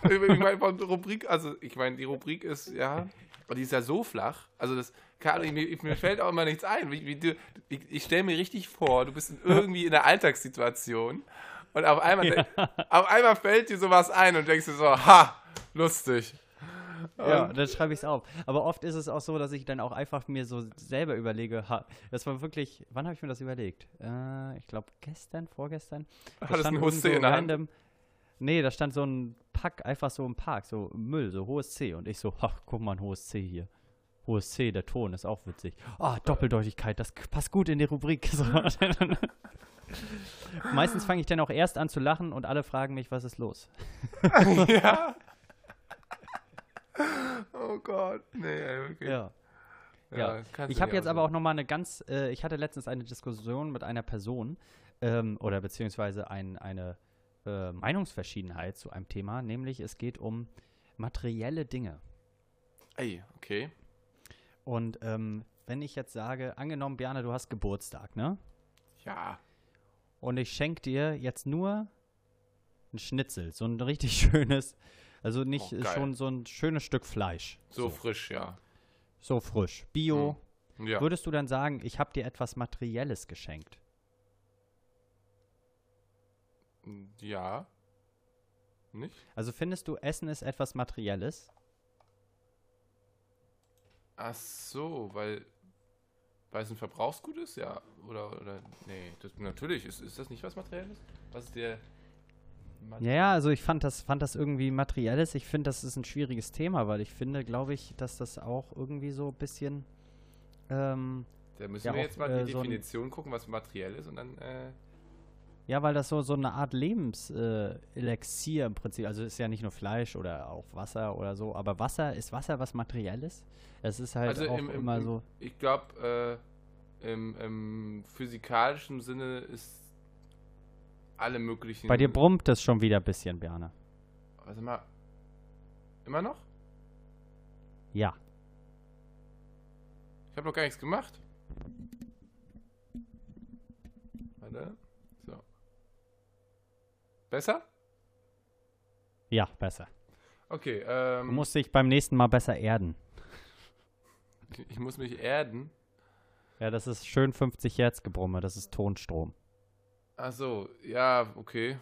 Gott. ich meine, von Rubrik, also ich meine, die Rubrik ist, ja, die ist ja so flach. Also das, ich, mir, mir fällt auch immer nichts ein. Wie, wie du, ich ich stelle mir richtig vor, du bist irgendwie in einer Alltagssituation und auf einmal, denk- auf einmal fällt dir sowas ein und denkst du so, ha, lustig. Ja, Und- dann schreibe ich es auf. Aber oft ist es auch so, dass ich dann auch einfach mir so selber überlege, ha, das war wirklich, wann habe ich mir das überlegt? Äh, ich glaube gestern, vorgestern. Da Hattest stand ein hohes irgendwo C in der Hand? Nee, da stand so ein Pack, einfach so im Park, so Müll, so hohes C. Und ich so, ach, guck mal, ein hohes C hier. Hohes C, der Ton ist auch witzig. Ah, Doppeldeutigkeit, das passt gut in die Rubrik. [LAUGHS] So. Meistens fange ich dann auch erst an zu lachen und alle fragen mich, was ist los? [LAUGHS] ja. [LAUGHS] Oh Gott. Nee, wirklich. Ja. Ja, kannst ich habe jetzt aber auch noch mal eine ganz, äh, ich hatte letztens eine Diskussion mit einer Person ähm, oder beziehungsweise ein, eine äh, Meinungsverschiedenheit zu einem Thema, nämlich es geht um materielle Dinge. Ey, okay. Und ähm, wenn ich jetzt sage, angenommen, Björn, du hast Geburtstag, ne? Ja. Und ich schenke dir jetzt nur ein Schnitzel, so ein richtig [LAUGHS] schönes, also nicht Oh, schon so ein schönes Stück Fleisch. So, frisch, ja. So frisch. Bio. Ja. Würdest du dann sagen, ich habe dir etwas Materielles geschenkt? Ja. Nicht? Also findest du, Essen ist etwas Materielles? Ach so, weil, weil es ein Verbrauchsgut ist, ja. Oder, oder, nee, das, natürlich. Ist, ist das nicht was Materielles? Was ist der. Mat- Ja, ja, also ich fand das, fand das irgendwie Materielles. Ich finde, das ist ein schwieriges Thema, weil ich finde, glaube ich, dass das auch irgendwie so ein bisschen. Ähm, Da müssen Ja, wir auch, jetzt mal äh, die so ein- Definition gucken, was materiell ist und dann, äh, ja, weil das so, so eine Art Lebenselixier äh, im Prinzip. Also ist ja nicht nur Fleisch oder auch Wasser oder so, aber Wasser, ist Wasser was Materielles? Es ist halt Also auch im- im- immer im- so. ich glaube, äh, im, im physikalischen Sinne ist alle möglichen. Bei dir brummt es schon wieder ein bisschen, Björn. Warte mal. Immer noch? Ja. Ich habe noch gar nichts gemacht. Warte. Besser? Ja, besser. Okay, Du ähm, musst dich beim nächsten Mal besser erden. [LAUGHS] ich muss mich erden. Ja, das ist schön 50 Hertz Gebrumme, das ist Tonstrom. Ach so, ja, okay.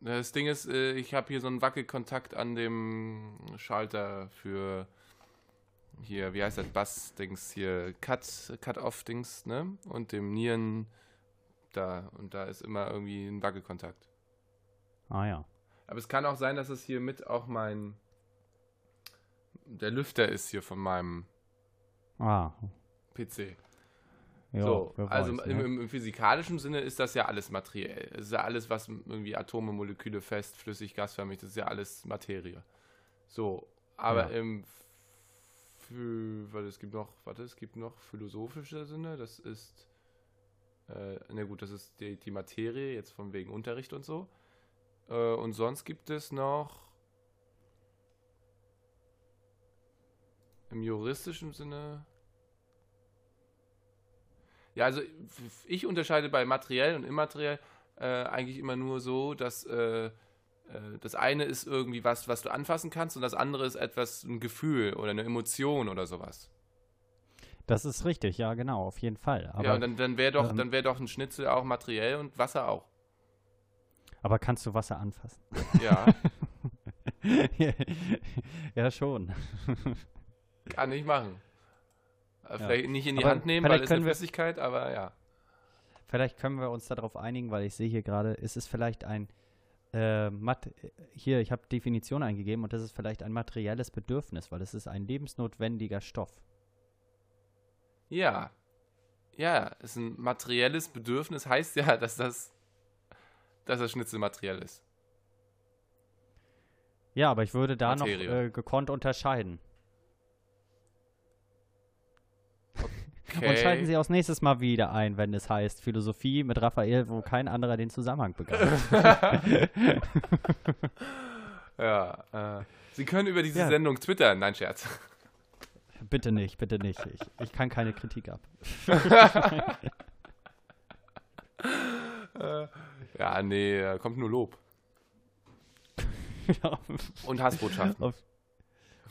Das Ding ist, äh, ich habe hier so einen Wackelkontakt an dem Schalter für hier, wie heißt das, Bass-Dings hier, Cut, Cut-Off-Dings, ne? Und dem Nieren da. Und da ist immer irgendwie ein Wackelkontakt. Ah ja. Aber es kann auch sein, dass es hier mit auch mein der Lüfter ist hier von meinem Ah. PC. Ja, so, also weiß, im, ne? im, im physikalischen Sinne ist das ja alles materiell. Es ist ja alles, was irgendwie Atome, Moleküle, fest, flüssig, gasförmig, das ist ja alles Materie. So, aber Ja. im warte, es gibt noch, warte, es gibt noch philosophische Sinne, das ist äh, na gut, das ist die, die Materie, jetzt von wegen Unterricht und so. Äh, und sonst gibt es noch im juristischen Sinne ja, also ich unterscheide bei materiell und immateriell äh, eigentlich immer nur so, dass äh, äh, das eine ist irgendwie was, was du anfassen kannst und das andere ist etwas, ein Gefühl oder eine Emotion oder sowas. Das ist richtig, ja, genau, auf jeden Fall. Aber, ja, und dann, dann wäre doch, ähm, dann wäre doch ein Schnitzel auch materiell und Wasser auch. Aber kannst du Wasser anfassen? Ja, [LAUGHS] ja, schon. kann ich machen. Äh, Vielleicht nicht in die Aber Hand nehmen, weil es eine Flüssigkeit, aber ja. Vielleicht können wir uns darauf einigen, weil ich sehe hier gerade, ist es vielleicht ein äh, Mat hier, ich habe Definition eingegeben und das ist vielleicht ein materielles Bedürfnis, weil es ist ein lebensnotwendiger Stoff. Ja. Ja, ist ein materielles Bedürfnis, heißt ja, dass das, dass das Schnitzel materiell ist. Ja, aber ich würde da Materie. noch äh, gekonnt unterscheiden. Okay. Und schalten Sie auch nächstes Mal wieder ein, wenn es heißt Philosophie mit Raphael, wo kein anderer den Zusammenhang begreift. [LAUGHS] Ja, äh, Sie können über diese Ja. Sendung twittern. Nein, Scherz. bitte nicht, bitte nicht. Ich, ich kann keine Kritik ab. [LAUGHS] [LAUGHS] Ja, nee, da kommt nur Lob. Und Hassbotschaften. Auf-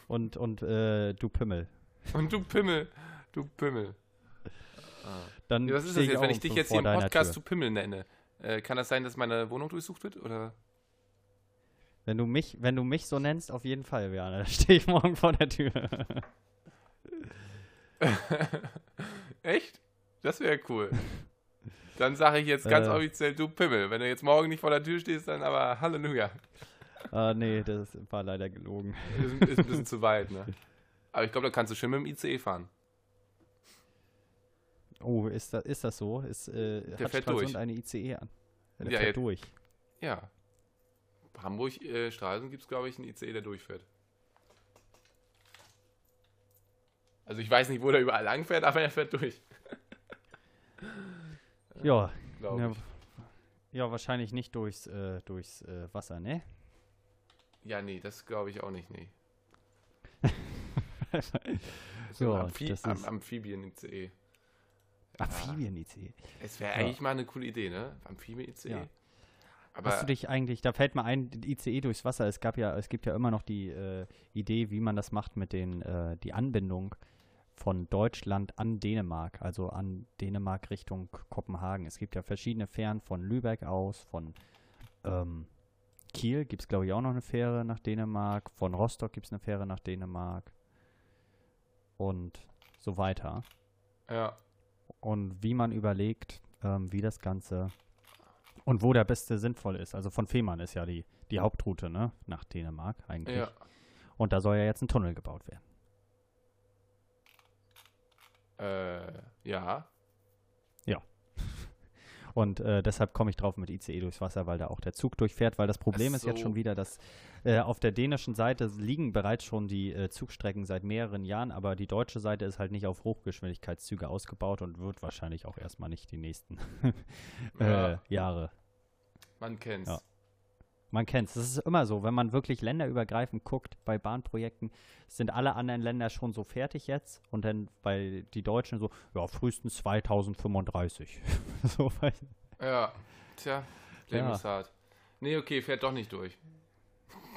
und und äh, du Pimmel. Und du Pimmel. Du Pimmel. Dann Ja, was ist das jetzt, wenn ich dich jetzt hier im Podcast Tür. zu Pimmel nenne? Äh, kann das sein, dass meine Wohnung durchsucht wird? Oder? Wenn du mich, wenn du mich so nennst, auf jeden Fall, Björn. [LAUGHS] Da stehe ich morgen vor der Tür. [LAUGHS] Echt? Das wäre cool. [LAUGHS] Dann sage ich jetzt ganz Äh. offiziell, du Pimmel. Wenn du jetzt morgen nicht vor der Tür stehst, dann aber Halleluja. ah, nee, das war leider gelogen. Ist, ist ein bisschen zu weit, ne? Aber ich glaube, da kannst du schön mit dem ICE fahren. Oh, ist das, ist das so? Ist, äh, hat fährt Stralsund durch. eine ICE an? Der Ja, fährt jetzt- durch. Ja. Hamburg, äh, Stralsund gibt es, glaube ich, einen ICE, der durchfährt. Also ich weiß nicht, wo der überall lang fährt, [LAUGHS] aber er fährt durch. Ja, ja, ja, wahrscheinlich nicht durchs, äh, durchs äh, Wasser, ne? Ja, nee, das glaube ich auch nicht, nee. [LAUGHS] Ja, So ein Amphi das Am ist- Amphibien-ICE. Amphibien-IC. Es wäre Ja. eigentlich mal eine coole Idee, ne? Amphibien-ICE. Ja. Aber Hast du dich eigentlich, da fällt mir ein, ICE durchs Wasser, es gab ja, es gibt ja immer noch die äh, Idee, wie man das macht mit den, äh, die Anbindung von Deutschland an Dänemark, also an Dänemark Richtung Kopenhagen. Es gibt ja verschiedene Fähren von Lübeck aus, von ähm, Kiel gibt es glaube ich auch noch eine Fähre nach Dänemark, von Rostock gibt es eine Fähre nach Dänemark und so weiter. ja, Und wie man überlegt, ähm, wie das Ganze und wo der beste sinnvoll ist. Also von Fehmarn ist ja die, die Hauptroute, ne? Nach Dänemark eigentlich. ja. Und da soll ja jetzt ein Tunnel gebaut werden. Äh, ja. [LAUGHS] Und äh, deshalb komme ich drauf mit ICE durchs Wasser, weil da auch der Zug durchfährt, weil das Problem Ach ist jetzt so. schon wieder, dass äh, auf der dänischen Seite liegen bereits schon die äh, Zugstrecken seit mehreren Jahren, aber die deutsche Seite ist halt nicht auf Hochgeschwindigkeitszüge ausgebaut und wird wahrscheinlich auch erstmal nicht die nächsten [LAUGHS] äh, Ja. Jahre. Man kennt's. Ja. Man kennt es. Es ist immer so, wenn man wirklich länderübergreifend guckt bei Bahnprojekten, sind alle anderen Länder schon so fertig jetzt und dann bei die Deutschen so, ja, frühestens 2035. [LAUGHS] so, Ja. Tja, Leben Ja. ist hart. Nee, okay, fährt doch nicht durch.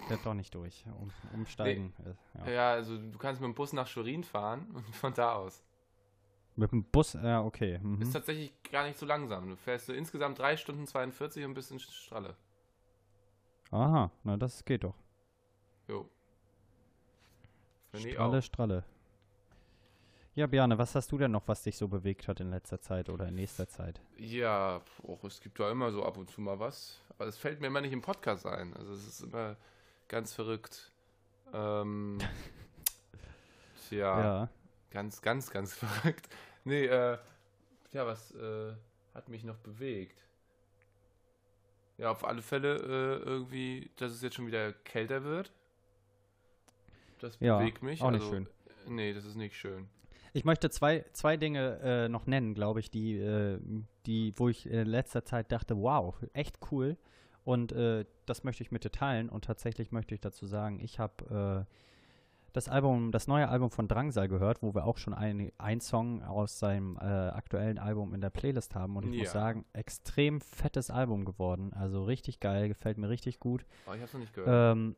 fährt doch nicht durch. Um, umsteigen. äh, ja. Ja. also du kannst mit dem Bus nach Schwerin fahren [LAUGHS] und von da aus. Mit dem Bus, ja, okay. Mhm. Ist tatsächlich gar nicht so langsam. Du fährst so insgesamt 3 Stunden 42 und bist in Stralle. Aha, na das geht doch. Jo. Ich Stralle. Stralle. Ja, Björne, was hast du denn noch, was dich so bewegt hat in letzter Zeit oder in nächster Zeit? Ja, och, es gibt da immer so ab und zu mal was. Aber es fällt mir immer nicht im Podcast ein. Also es ist immer ganz verrückt. Ähm, [LAUGHS] tja, Ja. ganz, ganz, ganz [LAUGHS] verrückt. Nee, äh, ja, was äh, hat mich noch bewegt? Ja, auf alle Fälle äh, irgendwie, dass es jetzt schon wieder kälter wird. Das Ja, bewegt mich. auch nicht also, schön. Nee, das ist nicht schön. Ich möchte zwei, zwei Dinge äh, noch nennen, glaube ich, die, äh, die, wo ich in letzter Zeit dachte, wow, echt cool. Und äh, das möchte ich mit dir teilen. Und tatsächlich möchte ich dazu sagen, ich habe äh, das Album, das neue Album von Drangsal gehört, wo wir auch schon ein, ein Song aus seinem äh, aktuellen Album in der Playlist haben. Und ich Ja. muss sagen, extrem fettes Album geworden. Also richtig geil, gefällt mir richtig gut. Oh, ich hab's noch nicht gehört. Ähm,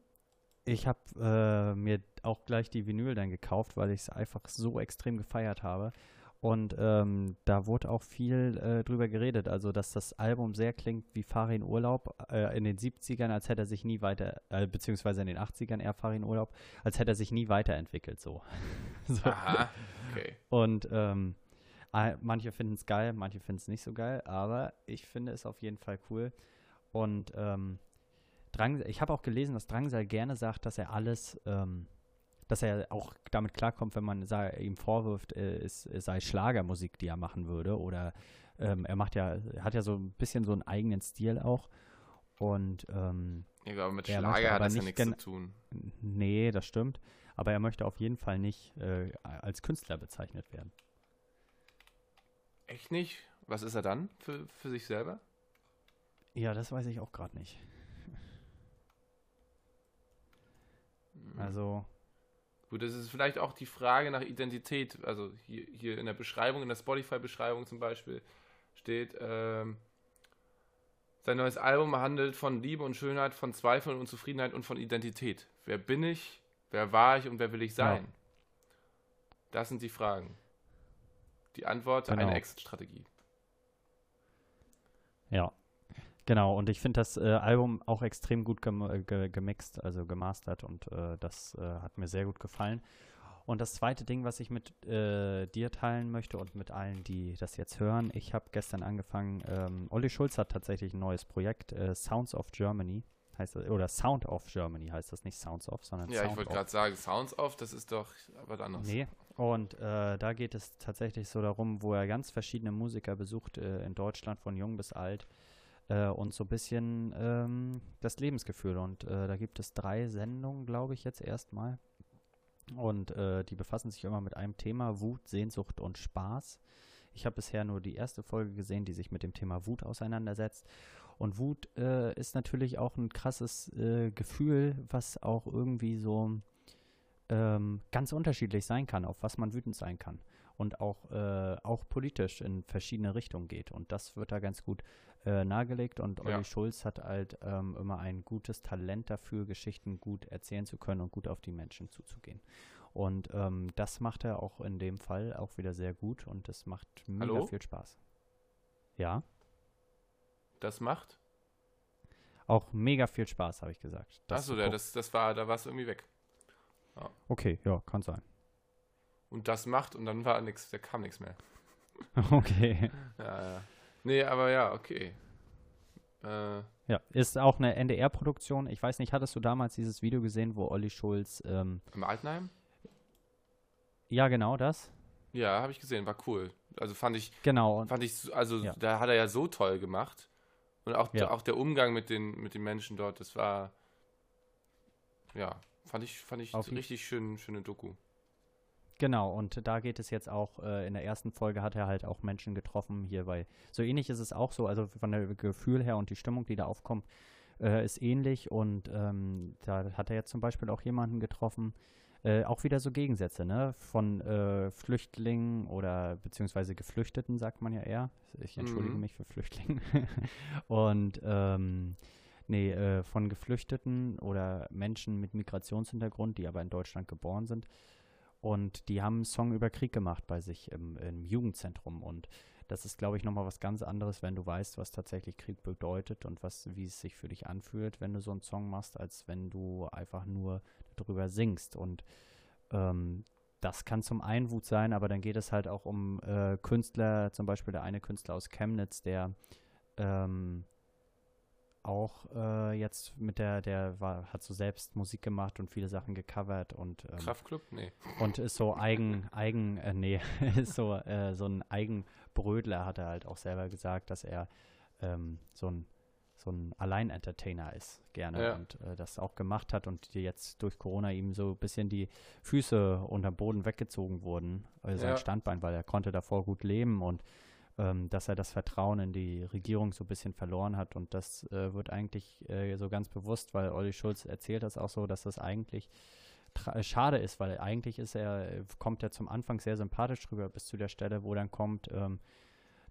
ich habe äh, mir auch gleich die Vinyl dann gekauft, weil ich es einfach so extrem gefeiert habe. Und ähm, da wurde auch viel äh, drüber geredet, also dass das Album sehr klingt wie Farin Urlaub äh, in den 70ern, als hätte er sich nie weiter, äh, beziehungsweise in den 80ern eher Farin Urlaub, als hätte er sich nie weiterentwickelt so. [LAUGHS] so. Aha, okay. Und ähm, äh, manche finden es geil, manche finden es nicht so geil, aber ich finde es auf jeden Fall cool. Und ähm, Drang, ich habe auch gelesen, dass Drangsal gerne sagt, dass er alles, ähm, dass er auch damit klarkommt, wenn man sa- ihm vorwirft, äh, es, sei Schlagermusik, die er machen würde. Oder ähm, er macht ja, hat ja so ein bisschen so einen eigenen Stil auch. Und ähm, Ja, aber mit Er Schlager hat das ja nicht nichts zu tun. nee, das stimmt. Aber er möchte auf jeden Fall nicht äh, als Künstler bezeichnet werden. Echt nicht? Was ist er dann für, für sich selber? Ja, das weiß ich auch gerade nicht. Mhm. Also, Gut, das ist vielleicht auch die Frage nach Identität. Also hier, hier in der Beschreibung, in der Spotify-Beschreibung zum Beispiel steht, ähm, sein neues Album handelt von Liebe und Schönheit, von Zweifeln und Zufriedenheit und von Identität. Wer bin ich? Wer war ich und wer will ich sein? Das sind die Fragen. Die Antwort, Genau. eine Exit-Strategie. ja. Genau, und ich finde das äh, Album auch extrem gut gem äh, ge gemixt, also gemastert und äh, das äh, hat mir sehr gut gefallen. Und das zweite Ding, was ich mit äh, dir teilen möchte und mit allen, die das jetzt hören, ich habe gestern angefangen, ähm, Olli Schulz hat tatsächlich ein neues Projekt, äh, Sounds of Germany heißt das, oder Sound of Germany heißt das, nicht Sounds of, sondern Ja, Sound ich wollte of. gerade sagen, Sounds Off, das ist doch was anderes. Nee, und äh, da geht es tatsächlich so darum, wo er ganz verschiedene Musiker besucht, äh, in Deutschland von jung bis alt äh, und so ein bisschen ähm, das Lebensgefühl. Und äh, da gibt es drei Sendungen, glaube ich, jetzt erstmal. Und äh, die befassen sich immer mit einem Thema, Wut, Sehnsucht und Spaß. Ich habe bisher nur die erste Folge gesehen, die sich mit dem Thema Wut auseinandersetzt. Und Wut äh, ist natürlich auch ein krasses äh, Gefühl, was auch irgendwie so ähm, ganz unterschiedlich sein kann, auf was man wütend sein kann. Und auch, äh, auch politisch in verschiedene Richtungen geht. Und das wird da ganz gut äh, nahegelegt. Und Olli Ja. Schulz hat halt ähm, immer ein gutes Talent dafür, Geschichten gut erzählen zu können und gut auf die Menschen zuzugehen. Und ähm, das macht er auch in dem Fall auch wieder sehr gut und das macht mega Hallo? viel Spaß. Ja, Das macht? auch mega viel Spaß, habe ich gesagt. Das Achso, ja, das, das war, da war es irgendwie weg. Okay, ja, kann sein. Und das macht und dann war nichts, da kam nichts mehr. [LAUGHS] okay. Ja, ja. Nee, aber ja, okay. Äh, Ja, ist auch eine NDR-Produktion. Ich weiß nicht, hattest du damals dieses Video gesehen, wo Olli Schulz, ähm, Im Altenheim? ja, genau das. Ja, habe ich gesehen, war cool. Also fand ich, Genau. fand ich, so- also Ja. da hat er ja so toll gemacht. Und auch, Ja. auch der Umgang mit den, mit den Menschen dort, das war, ja, fand ich, fand ich Auf richtig schön, schöne Doku. Genau, und da geht es jetzt auch, äh, in der ersten Folge hat er halt auch Menschen getroffen hier, weil so ähnlich ist es auch so, also von der Gefühl her und die Stimmung, die da aufkommt, äh, ist ähnlich und ähm, da hat er jetzt zum Beispiel auch jemanden getroffen, äh, auch wieder so Gegensätze, ne, von äh, Flüchtlingen oder beziehungsweise Geflüchteten, sagt man ja eher. Ich entschuldige Mhm. mich für Flüchtlinge. [LAUGHS] und ähm, nee, äh, von Geflüchteten oder Menschen mit Migrationshintergrund, die aber in Deutschland geboren sind. Und die haben einen Song über Krieg gemacht bei sich im, im Jugendzentrum. Und das ist, glaube ich, nochmal was ganz anderes, wenn du weißt, was tatsächlich Krieg bedeutet und was, wie es sich für dich anfühlt, wenn du so einen Song machst, als wenn du einfach nur darüber singst. Und ähm, das kann zum einen Wut sein, aber dann geht es halt auch um äh, Künstler, zum Beispiel der eine Künstler aus Chemnitz, der ähm, auch äh, jetzt mit der, der war, hat so selbst Musik gemacht und viele Sachen gecovert und ähm, Kraftclub? Nee. und ist so eigen, [LAUGHS] eigen, äh, nee, [LAUGHS] ist so, äh, so ein Eigenbrödler, hat er halt auch selber gesagt, dass er ähm, so ein, so ein Allein-Entertainer ist, gerne Ja. und äh, das auch gemacht hat und die jetzt durch Corona ihm so ein bisschen die Füße unterm Boden weggezogen wurden, also sein Ja. Standbein, weil er konnte davor gut leben und dass er das Vertrauen in die Regierung so ein bisschen verloren hat und das äh, wird eigentlich äh, so ganz bewusst, weil Olli Schulz erzählt das auch so, dass das eigentlich äh, schade ist, weil eigentlich ist er, kommt er zum Anfang sehr sympathisch rüber bis zu der Stelle, wo dann kommt, ähm,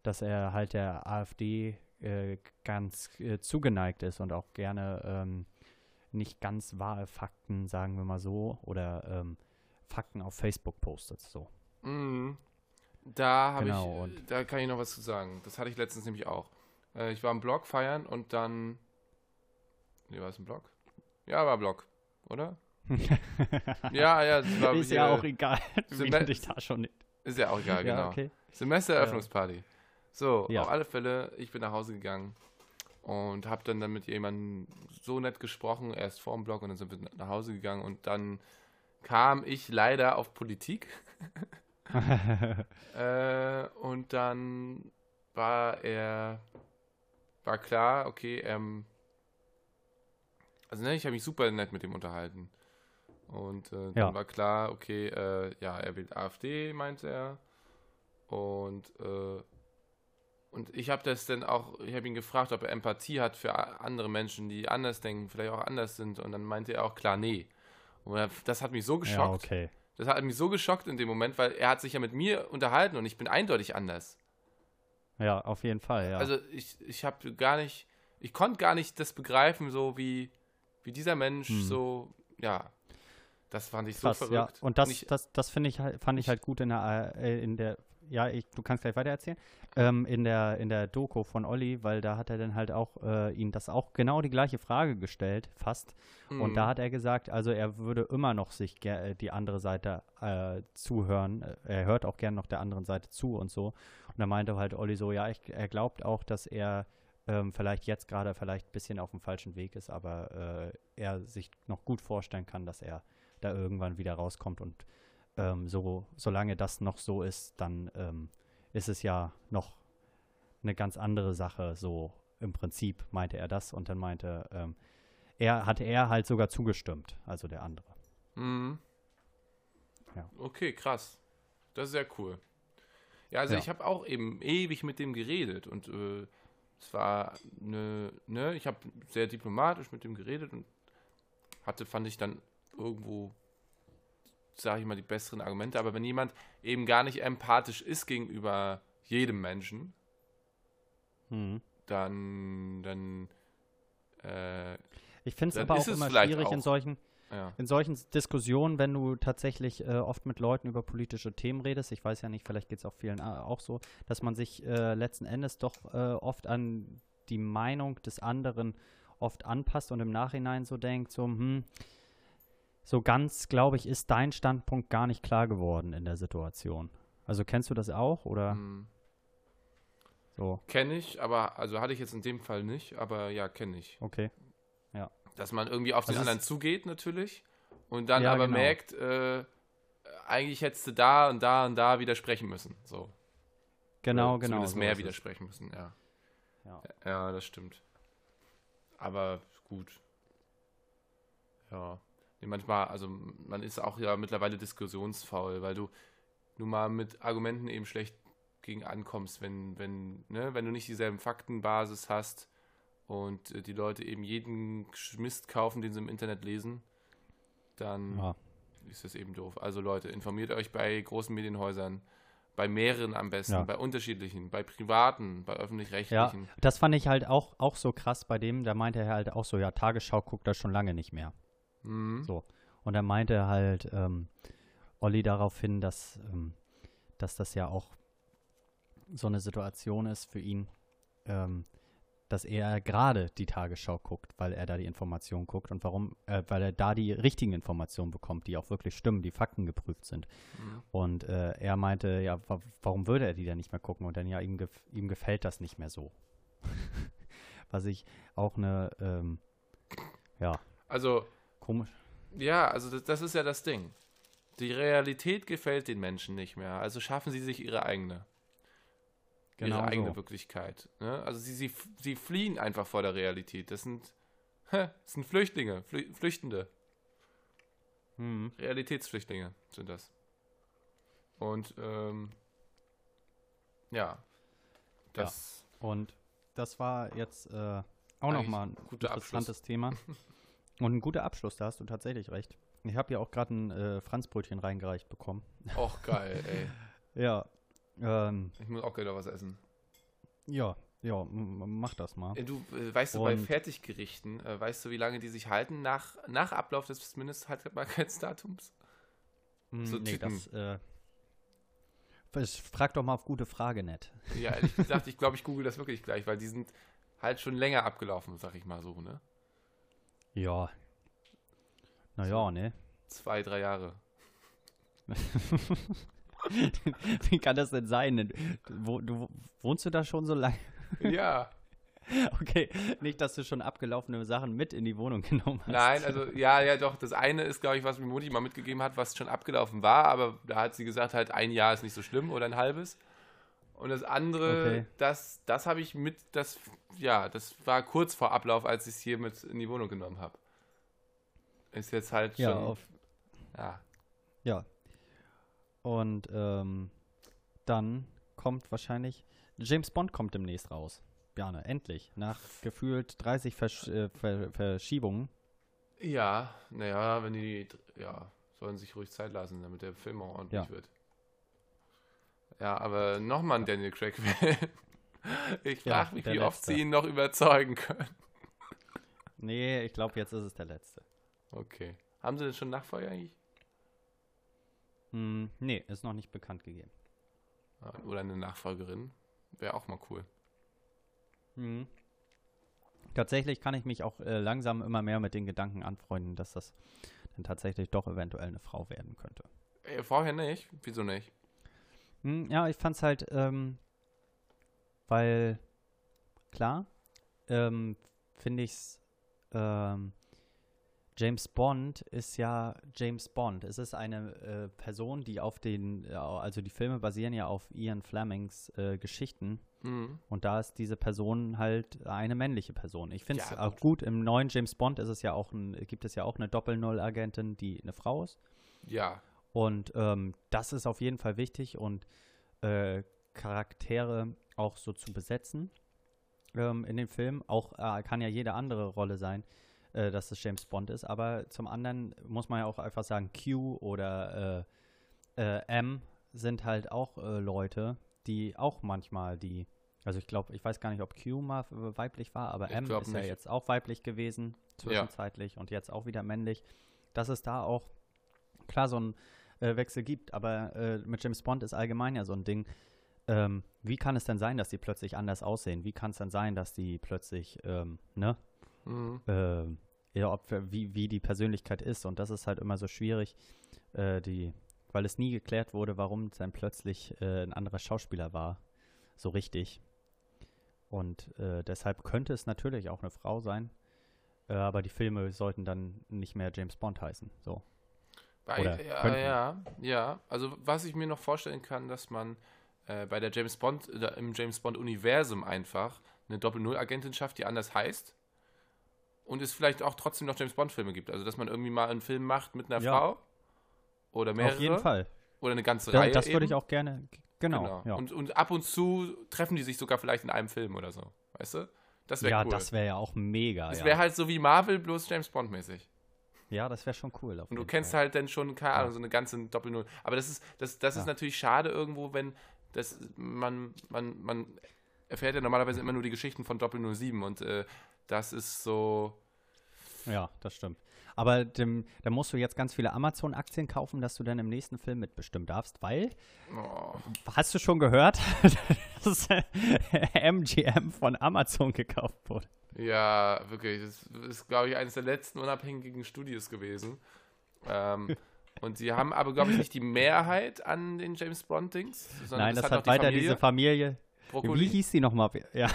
dass er halt der AfD äh, ganz äh, zugeneigt ist und auch gerne ähm, nicht ganz wahre Fakten, sagen wir mal so, oder ähm, Fakten auf Facebook postet, so. Mhm. Da habe Genau, ich, da kann ich noch was zu sagen. Das hatte ich letztens nämlich auch. Äh, ich war im Blog feiern und dann, nee, war es ein Blog? Ja, war Blog, oder? [LAUGHS] Ja, ja, das war ist ja auch egal, wie [LAUGHS] Sem- du dich da schon Ist ja auch egal, ja, genau. okay. Semestereröffnungsparty. So, Ja. auf alle Fälle, ich bin nach Hause gegangen und habe dann, dann mit jemandem so nett gesprochen, erst vor dem Blog und dann sind wir nach Hause gegangen und dann kam ich leider auf Politik [LAUGHS] [LAUGHS] äh, und dann war er, war klar, okay, ähm, also ne, ich habe mich super nett mit ihm unterhalten. Und äh, dann Ja. war klar, okay, äh, ja, er wählt AfD, meinte er. Und, äh, und ich habe das dann auch, ich habe ihn gefragt, ob er Empathie hat für andere Menschen, die anders denken, vielleicht auch anders sind. Und dann meinte er auch klar, nee. Und das hat mich so ja, geschockt. okay. Das hat mich so geschockt in dem Moment, weil er hat sich ja mit mir unterhalten und ich bin eindeutig anders. Ja, auf jeden Fall, ja. Also ich, ich habe gar nicht, ich konnte gar nicht das begreifen, so wie, wie dieser Mensch Hm. so, ja, das fand ich Krass, so ja. verrückt. Und das, ich, das, das finde ich halt, fand ich halt gut in der, äh, in der, ja, ich, du kannst gleich weiter erzählen, ähm, in der, in der Doku von Olli, weil da hat er dann halt auch äh, ihn das auch genau die gleiche Frage gestellt, fast. Und Mhm. da hat er gesagt, also er würde immer noch sich äh, die andere Seite äh, zuhören. Er hört auch gern noch der anderen Seite zu und so. Und da meinte halt Olli so, ja, ich, er glaubt auch, dass er ähm, vielleicht jetzt gerade vielleicht ein bisschen auf dem falschen Weg ist, aber äh, er sich noch gut vorstellen kann, dass er da irgendwann wieder rauskommt. Und ähm, so, solange das noch so ist, dann ähm, ist es ja noch eine ganz andere Sache. So im Prinzip meinte er das und dann meinte er, hatte er halt sogar zugestimmt, also der andere. Mhm. Ja. Okay, krass. Das ist sehr cool. Ja, also Ja. ich habe auch eben ewig mit dem geredet und äh, es war eine, ne, ich habe sehr diplomatisch mit dem geredet und hatte, fand ich dann irgendwo, sage ich mal, die besseren Argumente. Aber wenn jemand eben gar nicht empathisch ist gegenüber jedem Menschen, Mhm. dann, dann, äh, Ich finde es aber auch immer schwierig in auch- solchen, ja. in solchen Diskussionen, wenn du tatsächlich äh, oft mit Leuten über politische Themen redest, ich weiß ja nicht, vielleicht geht es auch vielen äh, auch so, dass man sich äh, letzten Endes doch äh, oft an die Meinung des anderen oft anpasst und im Nachhinein so denkt, so, hm, so ganz, glaube ich, ist dein Standpunkt gar nicht klar geworden in der Situation. Also kennst du das auch oder Hm. so? Kenne ich, aber, also hatte ich jetzt in dem Fall nicht, aber ja, kenne ich. Okay. Dass man irgendwie auf den Also es- anderen zugeht, natürlich. Und dann Ja, aber genau. merkt, äh, eigentlich hättest du da und da und da widersprechen müssen. So. Genau, Oder genau. Zumindest so mehr es. widersprechen müssen, ja. Ja. Ja, das stimmt. Aber gut. Ja. Nee, manchmal, also man ist auch ja mittlerweile diskussionsfaul, weil du nun mal mit Argumenten eben schlecht gegen ankommst, wenn, wenn, ne, wenn du nicht dieselben Faktenbasis hast und äh, die Leute eben jeden Mist kaufen, den sie im Internet lesen, dann Ja. ist das eben doof. Also Leute, informiert euch bei großen Medienhäusern, bei mehreren am besten, Ja. bei unterschiedlichen, bei privaten, bei Ja, öffentlich-rechtlichen. das fand ich halt auch, auch so krass bei dem, da meinte er halt auch so, ja, Tagesschau guckt das schon lange nicht mehr. Mhm. So. Und er meinte halt ähm, Olli darauf hin, dass, ähm, dass das ja auch so eine Situation ist für ihn, ähm, dass er gerade die Tagesschau guckt, weil er da die Informationen guckt und warum, äh, weil er da die richtigen Informationen bekommt, die auch wirklich stimmen, die Fakten geprüft sind. Mhm. Und äh, er meinte, ja, wa warum würde er die denn nicht mehr gucken? Und dann ja, ihm, gef ihm gefällt das nicht mehr so. [LAUGHS] Was ich auch eine, ähm, ja, Also, komisch. ja, also das, das ist ja das Ding. Die Realität gefällt den Menschen nicht mehr, also schaffen sie sich ihre eigene. Genau ihre eigene so. Wirklichkeit. Ne? Also sie, sie, sie fliehen einfach vor der Realität. Das sind, [LAUGHS] das sind Flüchtlinge, Flü Flüchtende. Mhm. Realitätsflüchtlinge sind das. Und ähm, ja, das Und das war jetzt äh, auch nochmal ein interessantes Thema. [LAUGHS] Und ein guter Abschluss, da hast du tatsächlich recht. Ich habe ja auch gerade ein äh, Franzbrötchen reingereicht bekommen. auch geil, [LAUGHS] ey. Ja, ähm, Ich muss auch gleich noch was essen. ja, ja, mach das mal. Äh, Du, äh, weißt du, bei Fertiggerichten, äh, weißt du, wie lange die sich halten nach, nach Ablauf des Mindesthaltbarkeitsdatums? Hm, so nee, Tüten. das, äh, frag doch mal auf gute Frage nett. Ja, ehrlich gesagt, ich glaube, ich google das wirklich gleich, weil die sind halt schon länger abgelaufen, sag ich mal so, ne? Ja. Naja, ne? Zwei, drei Jahre. [LAUGHS] Wie kann das denn sein? Wo, du, wohnst du da schon so lange? Ja. [LAUGHS] Okay, nicht, dass du schon abgelaufene Sachen mit in die Wohnung [LAUGHS] genommen hast. Nein, also ja, ja, doch. Das eine ist, glaube ich, was mir Mutti mal mitgegeben hat, was schon abgelaufen war, aber da hat sie gesagt, halt ein Jahr ist nicht so schlimm oder ein halbes. Und das andere, Okay. das, das habe ich mit, das, ja, das war kurz vor Ablauf, als ich es hier mit in die Wohnung genommen habe. Ist jetzt halt Ja, schon, auf, ja, ja. Und ähm, dann kommt wahrscheinlich, James Bond kommt demnächst raus. Bjarne, endlich. Nach gefühlt 30 Versch äh, Ver Verschiebungen. ja, naja, wenn die, ja, sollen sich ruhig Zeit lassen, damit der Film auch ordentlich Ja. wird. Ja, aber nochmal ein Daniel Craig-Film. [LAUGHS] Ich Ja, frage mich, der wie oft letzte. sie ihn noch überzeugen können. Nee, ich glaube, jetzt ist es der letzte. Okay. Haben sie denn schon Nachfolger eigentlich? Hm, nee, ist noch nicht bekannt gegeben. Ja, Oder eine Nachfolgerin? Wäre auch mal cool. Mhm. Tatsächlich kann ich mich auch äh, langsam immer mehr mit den Gedanken anfreunden, dass das dann tatsächlich doch eventuell eine Frau werden könnte. Äh, vorher nicht? Wieso nicht? Hm, ja, ich fand's halt, ähm, weil, klar, ähm, finde ich's, ähm, James Bond ist ja James Bond. Es ist eine äh, Person, die auf den, äh, also die Filme basieren ja auf Ian Flemings äh, Geschichten. Mhm. Und da ist diese Person halt eine männliche Person. Ich finde es Ja, auch gut. Im neuen James Bond ist es ja auch ein, gibt es ja auch eine Doppel-Null-Agentin, die eine Frau ist. Ja. Und ähm, das ist auf jeden Fall wichtig und äh, Charaktere auch so zu besetzen ähm, in den Filmen. Auch äh, kann ja jede andere Rolle sein, äh, dass es James Bond ist. Aber zum anderen muss man ja auch einfach sagen, Q oder äh, äh, M sind halt auch äh, Leute, die auch manchmal die, also ich glaube, ich weiß gar nicht, ob Q mal weiblich war, aber Ich M ist ja nicht. jetzt auch weiblich gewesen, zwischenzeitlich und jetzt auch wieder männlich, dass es da auch klar so einen äh, Wechsel gibt, aber äh, mit James Bond ist allgemein ja so ein Ding. Ähm, wie kann es denn sein, dass die plötzlich anders aussehen? Wie kann es denn sein, dass die plötzlich, ähm, ne, Mhm. ähm, ja, ob, wie, wie die Persönlichkeit ist. Und das ist halt immer so schwierig, äh, die, weil es nie geklärt wurde, warum es dann plötzlich äh, ein anderer Schauspieler war. So richtig. Und äh, deshalb könnte es natürlich auch eine Frau sein. Äh, aber die Filme sollten dann nicht mehr James Bond heißen. So. Oder ja, könnten. ja, ja. Also was ich mir noch vorstellen kann, dass man äh, bei der James Bond, oder im James Bond-Universum einfach eine Doppel-Null-Agentin schafft, die anders heißt. Und es vielleicht auch trotzdem noch James Bond-Filme gibt. Also dass man irgendwie mal einen Film macht mit einer Ja. Frau. Oder mehrere. Auf jeden Fall. Oder eine ganze Ja, Reihe. das würde ich auch gerne. Genau. Genau. Ja, Und, und ab und zu treffen die sich sogar vielleicht in einem Film oder so. Weißt du? Das wäre ja cool. das wäre ja auch mega. Das wäre halt so wie Marvel, bloß James Bond-mäßig. Ja, das wäre schon cool. auf Und du kennst Fall. halt dann schon, keine. Ahnung, so eine ganze Doppel-Null. Aber das ist, das, das ist natürlich schade irgendwo, wenn das, man, man, man erfährt ja normalerweise immer nur die Geschichten von Doppel 07 und äh, das ist so. Ja, das stimmt. Aber dem, da musst du jetzt ganz viele Amazon-Aktien kaufen, dass du dann im nächsten Film mitbestimmen darfst, weil, Oh, hast du schon gehört, [LAUGHS] dass MGM von Amazon gekauft wurde? ja, wirklich. Das ist, glaube ich, eines der letzten unabhängigen Studios gewesen. Ähm, [LAUGHS] und sie haben aber, glaube ich, nicht die Mehrheit an den James Bond-Dings. Nein, das, noch hat die weiter Familie. diese Familie. Brokkoli. Wie hieß die nochmal? Ja.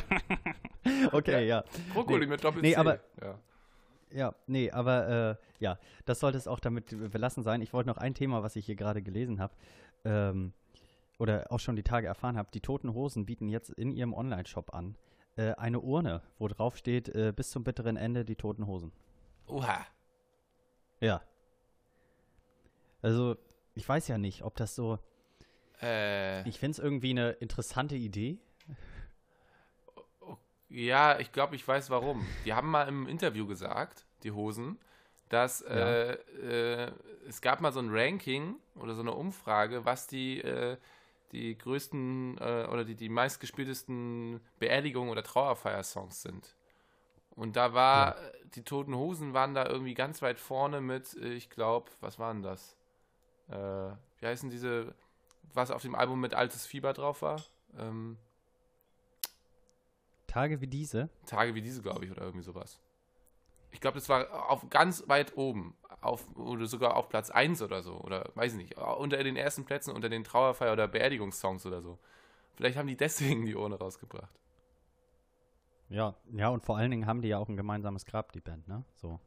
[LAUGHS] okay, ja. Brokkoli Nee. mit Doppel Nee, aber- ja. Ja, nee, aber äh, ja, das sollte es auch damit belassen sein. Ich wollte noch ein Thema, was ich hier gerade gelesen habe, ähm, oder auch schon die Tage erfahren habe. Die Toten Hosen bieten jetzt in ihrem Online-Shop an äh, eine Urne, wo drauf steht, äh, bis zum bitteren Ende die Toten Hosen. Oha. Ja. Also, ich weiß ja nicht, ob das so. Äh, Ich finde es irgendwie eine interessante Idee. Ja, ich glaube, ich weiß warum. Die haben mal im Interview gesagt, die Hosen, dass äh, äh, es gab mal so ein Ranking oder so eine Umfrage, was die, äh, die größten äh, oder die, die meistgespieltesten Beerdigungen oder Trauerfeier-Songs sind. Und da war, die Toten Hosen waren da irgendwie ganz weit vorne mit, äh, ich glaube, was waren das? Äh, wie heißen diese, was auf dem Album mit Altes Fieber drauf war? Ähm, Tage wie diese. Tage wie diese, glaube ich, oder irgendwie sowas. Ich glaube, das war auf ganz weit oben. Auf, oder sogar auf Platz 1 oder so. Oder weiß ich nicht. Unter den ersten Plätzen, unter den Trauerfeier- oder Beerdigungssongs oder so. Vielleicht haben die deswegen die Urne rausgebracht. Ja, ja, und vor allen Dingen haben die ja auch ein gemeinsames Grab, die Band, ne? So.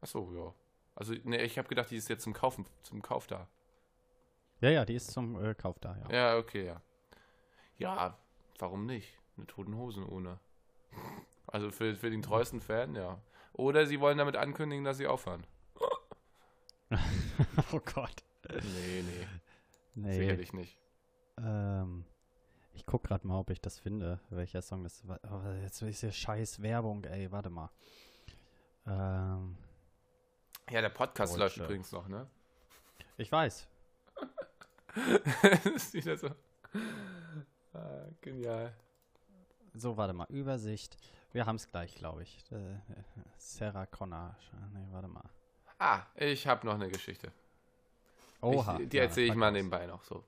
Achso, ja. Also, ne, ich habe gedacht, die ist jetzt zum Kaufen, zum Kauf da. Ja, ja, die ist zum äh, Kauf da, ja. Ja, okay, ja. Ja, warum nicht? Eine Toten Hosen ohne. Also für, für den treuesten Fan, ja. Oder sie wollen damit ankündigen, dass sie aufhören. [LAUGHS] oh Gott. Nee, nee, Nee. sicherlich nicht. Ähm, ich guck gerade mal, ob ich das finde, welcher Song das war. Oh, jetzt ist hier scheiß Werbung, ey, warte mal. Ähm, Ja, der Podcast Deutsche. läuft übrigens noch, ne? ich weiß. [LAUGHS] das ist wieder so. Ah, genial. So, warte mal. Übersicht. Wir haben es gleich, glaube ich. Äh, Sarah Connor. Nee, warte mal. Ah, ich habe noch eine Geschichte. Oha. ich, die ja, erzähle ich mal aus. nebenbei noch so.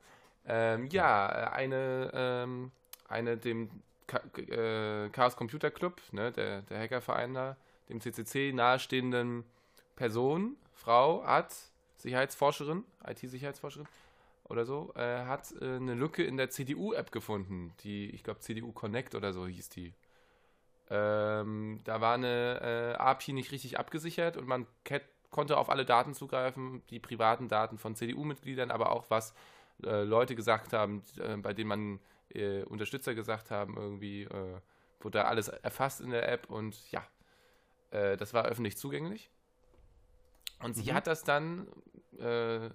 Ähm, ja, eine, ähm, eine dem Ka äh, Chaos Computer Club, ne, der, der Hackerverein da, dem CCC nahestehenden Person, Frau, Art, Sicherheitsforscherin, IT-Sicherheitsforscherin oder so, äh, hat äh, eine Lücke in der CDU-App gefunden, die, ich glaube, CDU Connect oder so hieß die. Ähm, da war eine äh, API nicht richtig abgesichert und man konnte auf alle Daten zugreifen, die privaten Daten von CDU-Mitgliedern, aber auch was äh, Leute gesagt haben, äh, bei denen man äh, Unterstützer gesagt haben, irgendwie äh, wurde da alles erfasst in der App und ja, das war öffentlich zugänglich. Und sie Mhm. hat das dann äh,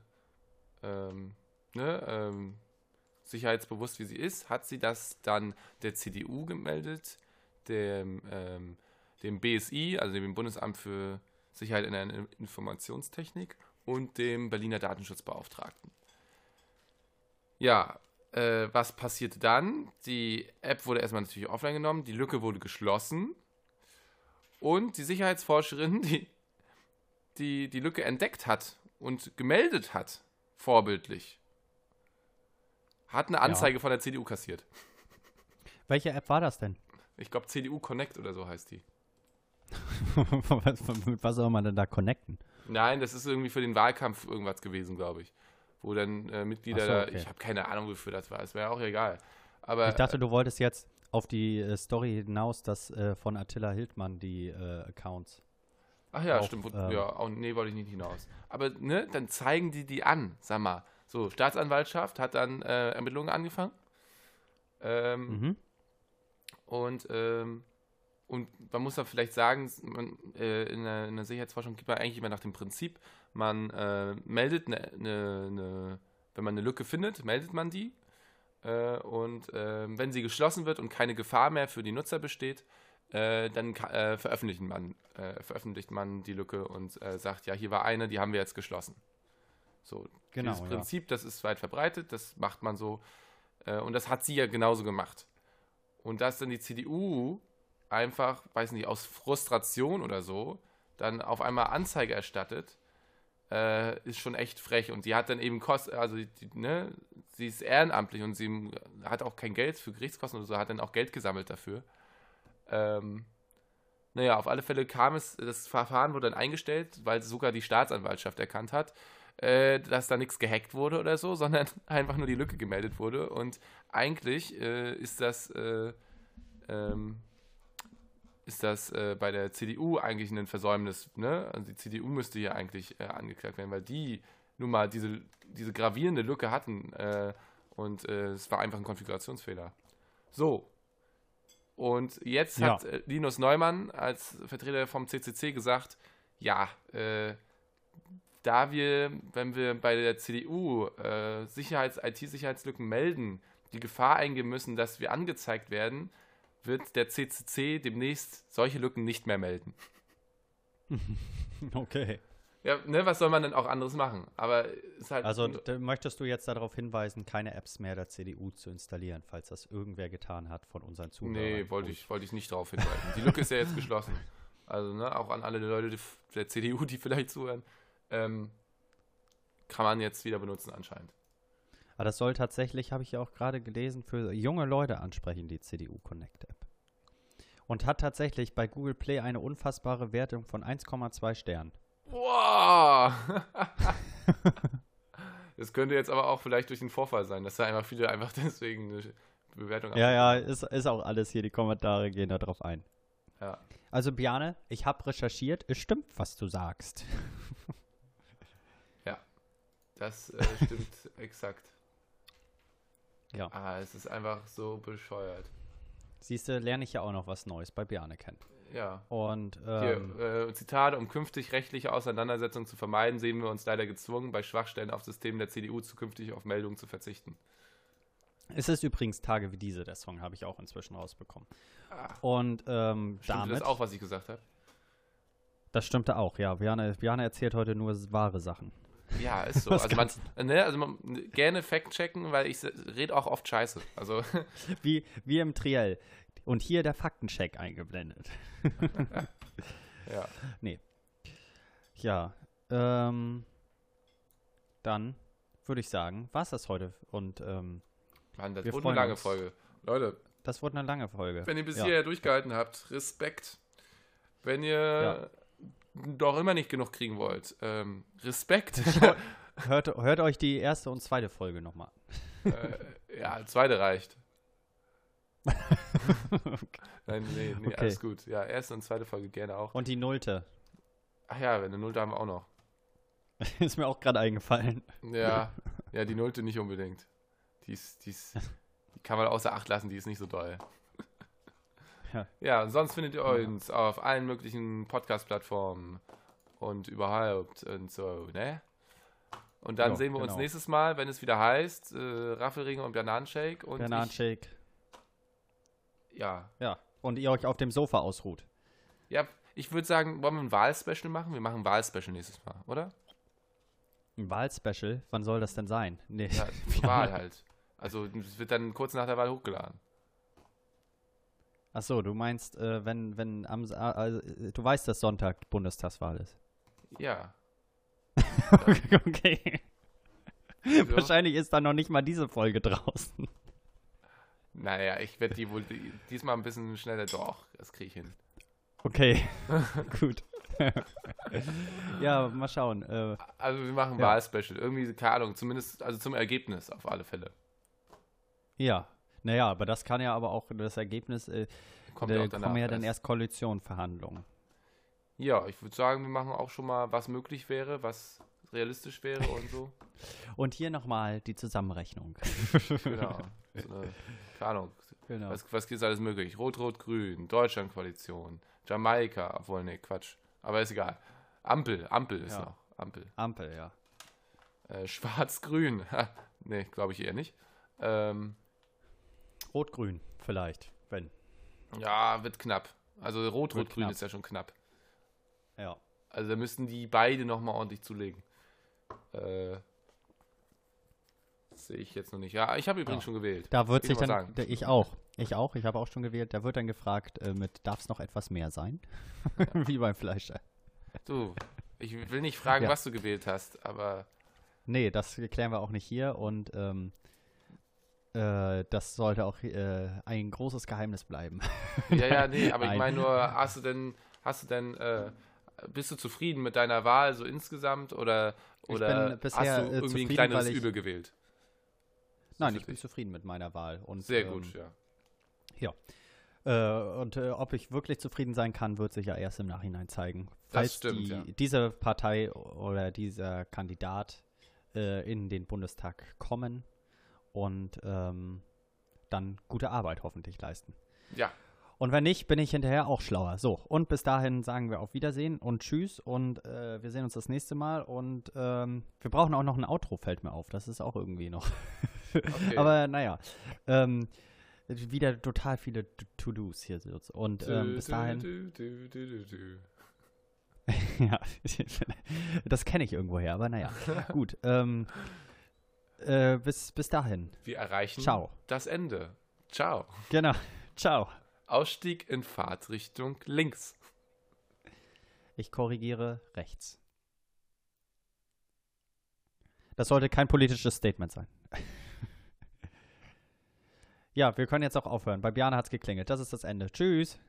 ähm, ne, ähm, sicherheitsbewusst wie sie ist, hat sie das dann der CDU gemeldet, dem, ähm, dem BSI, also dem Bundesamt für Sicherheit in der Informationstechnik und dem Berliner Datenschutzbeauftragten. Ja, äh, was passierte dann? Die App wurde erstmal natürlich offline genommen, die Lücke wurde geschlossen und die Sicherheitsforscherin, [LAUGHS] die die, die Lücke entdeckt hat und gemeldet hat, vorbildlich, hat eine Anzeige ja. von der CDU kassiert. Welche App war das denn? Ich glaube, CDU Connect oder so heißt die. [LAUGHS] Mit was soll man denn da connecten? Nein, das ist irgendwie für den Wahlkampf irgendwas gewesen, glaube ich. Wo dann äh, Mitglieder so, okay. da, ich habe keine Ahnung, wofür das war, es wäre auch egal. Aber, ich dachte, du wolltest jetzt auf die äh, Story hinaus, dass äh, von Attila Hildmann die äh, Accounts. Ach ja, auf, stimmt. Ähm, ja, oh, nee, wollte ich nicht hinaus. Aber ne, dann zeigen die die an, sag mal. So, Staatsanwaltschaft hat dann äh, Ermittlungen angefangen. Ähm, mhm. Und ähm, und man muss da vielleicht sagen, man, äh, in, der, in, der, Sicherheitsforschung geht man eigentlich immer nach dem Prinzip, man äh, meldet eine, eine, eine, wenn man eine Lücke findet, meldet man die. Äh, und äh, wenn sie geschlossen wird und keine Gefahr mehr für die Nutzer besteht, äh, dann äh, veröffentlicht, man, veröffentlicht man die Lücke und sagt, ja, hier war eine, die haben wir jetzt geschlossen. So, genau, dieses Prinzip, ja. das ist weit verbreitet, das macht man so. und das hat sie ja genauso gemacht. Und dass dann die CDU einfach, weiß nicht, aus Frustration oder so, dann auf einmal Anzeige erstattet, äh, ist schon echt frech. Und die hat dann eben Kosten, also die, ne, sie ist ehrenamtlich und sie hat auch kein Geld für Gerichtskosten oder so, hat dann auch Geld gesammelt dafür. Ähm, naja, auf alle Fälle kam es, das Verfahren wurde dann eingestellt, weil sogar die Staatsanwaltschaft erkannt hat, äh, dass da nichts gehackt wurde oder so, [LAUGHS] sondern einfach nur die Lücke gemeldet wurde. Und eigentlich äh, ist das äh, ähm, ist das äh, bei der CDU eigentlich ein Versäumnis. Ne? Also die CDU müsste hier eigentlich äh, angeklagt werden, weil die nun mal diese, diese gravierende Lücke hatten äh, und es war einfach ein Konfigurationsfehler. So. Und jetzt ja. hat Linus Neumann als Vertreter vom CCC gesagt, ja, äh, da wir, wenn wir bei der CDU Sicherheits-, IT-Sicherheitslücken melden, die Gefahr eingehen müssen, dass wir angezeigt werden, wird der CCC demnächst solche Lücken nicht mehr melden. [LAUGHS] okay. Ja, ne, was soll man denn auch anderes machen? Aber ist halt. Also möchtest du jetzt darauf hinweisen, keine Apps mehr der CDU zu installieren, falls das irgendwer getan hat von unseren Zuhörern? Nee, wollte ich, wollte ich nicht darauf hinweisen. Die Lücke ist ja jetzt geschlossen. Also, ne, auch an alle Leute der CDU, die vielleicht zuhören, ähm, kann man jetzt wieder benutzen anscheinend. Aber das soll tatsächlich, habe ich ja auch gerade gelesen, für junge Leute ansprechen, die CDU Connect App. Und hat tatsächlich bei Google Play eine unfassbare Wertung von 1,2 Sternen. Wow! [LAUGHS] das könnte jetzt aber auch vielleicht durch den Vorfall sein, dass da einfach viele einfach [LAUGHS] deswegen eine Bewertung haben. Ja, ja, ist, ist auch alles hier. Die Kommentare gehen da drauf ein. Ja. Also, Biane, ich habe recherchiert. Es stimmt, was du sagst. Das äh, stimmt [LAUGHS] exakt. Ja. Ah, es ist einfach so bescheuert. Siehst du, lerne ich ja auch noch was Neues bei Bjarne kennen. Ja. Und ähm, Hier, äh, Zitat, um künftig rechtliche Auseinandersetzungen zu vermeiden, sehen wir uns leider gezwungen, bei Schwachstellen auf Systemen der CDU zukünftig auf Meldungen zu verzichten. Es ist übrigens Tage wie diese, der Song habe ich auch inzwischen rausbekommen. Ah. Und ähm, Stimmt damit, das auch, was ich gesagt habe? Das stimmte auch, ja. Bjarne, Bjarne erzählt heute nur wahre Sachen. Ja, ist so. [LAUGHS] also man, ne, also man, gerne Fact-checken, weil ich rede auch oft Scheiße. Also. [LAUGHS] Wie, wie im Triell. Und hier der Faktencheck eingeblendet. ja. [LAUGHS] Nee. Ja. Ähm, dann würde ich sagen, war es das heute. Und ähm, Mann, das wurde eine lange uns. Folge. Leute. Das wurde eine lange Folge. Wenn ihr bis ja. hierher durchgehalten habt, Respekt. Wenn ihr ja doch immer nicht genug kriegen wollt. Ähm, Respekt. [LAUGHS] hört, hört euch die erste und zweite Folge nochmal äh, ja, zweite reicht. okay. [LAUGHS] Nein, nee, nee okay. alles gut. Ja, erste und zweite Folge gerne auch. Und die nullte. Ach ja, eine nullte haben wir auch noch. [LAUGHS] ist mir auch gerade eingefallen. Ja, ja, die nullte nicht unbedingt. Die, ist, die, ist, die kann man außer Acht lassen, die ist nicht so doll. Ja. [LAUGHS] ja, sonst findet ihr uns ja. auf allen möglichen Podcast-Plattformen und überhaupt und so, ne? Und dann Ja, sehen wir uns genau. nächstes Mal, wenn es wieder heißt, äh, Raffelringe und Bananenshake. Und Bananenshake. ich, ja. Ja. Und ihr euch auf dem Sofa ausruht. Ja, ich würde sagen, wollen wir ein Wahlspecial machen? Wir machen ein Wahlspecial nächstes Mal, oder? Ein Wahlspecial? Wann soll das denn sein? Nee. Ja, [LAUGHS] Wahl halt. Also es wird dann kurz nach der Wahl hochgeladen. Ach so, du meinst, äh, wenn, wenn am, also, äh, du weißt, dass Sonntag Bundestagswahl ist. Ja. [LAUGHS] okay. Also, Wahrscheinlich ist dann noch nicht mal diese Folge draußen. naja, ich werde die wohl die, diesmal ein bisschen schneller. Doch, das kriege ich hin. Okay, [LAUGHS] gut. ja, mal schauen. Äh, Also wir machen ein Ja. Wahlspecial. Irgendwie, keine Ahnung, zumindest, also zum Ergebnis auf alle Fälle. ja, naja, aber das kann ja aber auch das Ergebnis, äh, Kommt da ja kommen ja dann erst. Koalitionverhandlungen. Ja, ich würde sagen, wir machen auch schon mal, was möglich wäre, was realistisch wäre und so. [LAUGHS] Und hier nochmal die Zusammenrechnung. [LAUGHS] Genau. So eine, keine Ahnung. Genau. Was, was ist alles möglich? Rot, Rot, Grün, Deutschland-Koalition, Jamaika, obwohl, nee, Quatsch. Aber ist egal. Ampel, Ampel ist Ja. noch. Ampel. Ampel, ja. Äh, Schwarz-Grün. [LAUGHS] Nee, glaube ich eher nicht. Ähm, Rot-Grün, vielleicht, wenn. ja, wird knapp. Also Rot, Wird Rot, Grün knapp. ist ja schon knapp. Ja. Also da müssten die beide nochmal ordentlich zulegen. Äh, Sehe ich jetzt noch nicht. Ja, ich habe übrigens Ja. schon gewählt. Da wird sich dann, da- ich auch, ich auch, ich habe auch schon gewählt, da wird dann gefragt äh, mit, darf es noch etwas mehr sein? [LAUGHS] Wie beim Fleisch. Du, ich will nicht fragen, Ja. was du gewählt hast, aber Nee, das klären wir auch nicht hier und ähm, äh, das sollte auch äh, ein großes Geheimnis bleiben. [LAUGHS] ja, ja, nee, aber ich meine nur, hast du denn, hast du denn, äh, bist du zufrieden mit deiner Wahl so insgesamt oder, oder bisher, hast du äh, irgendwie ein weil ich- Übel gewählt? Nein, ich bin zufrieden mit meiner Wahl. Und, Sehr ähm, gut, ja. Äh, und ob ich wirklich zufrieden sein kann, wird sich ja erst im Nachhinein zeigen. Falls stimmt, die, ja. diese Partei oder dieser Kandidat in den Bundestag kommen und ähm, dann gute Arbeit hoffentlich leisten. Ja, Und wenn nicht, bin ich hinterher auch schlauer. So, und bis dahin sagen wir auf Wiedersehen und Tschüss und äh, wir sehen uns das nächste Mal. Und ähm, wir brauchen auch noch ein Outro, fällt mir auf. Das ist auch irgendwie noch. okay. [LAUGHS] Aber naja, ähm, wieder total viele To- To-Dos hier. Und ähm, bis dahin, [LAUGHS] ja, [LAUGHS] das kenne ich irgendwoher, aber naja, gut. Ähm, äh, bis, bis dahin. Wir erreichen Ciao. das Ende. Ciao. Genau. [LAUGHS] Ciao. Ausstieg in Fahrtrichtung links. Ich korrigiere rechts. Das sollte kein politisches Statement sein. [LAUGHS] ja, wir können jetzt auch aufhören. Bei Björn hat es geklingelt. Das ist das Ende. Tschüss.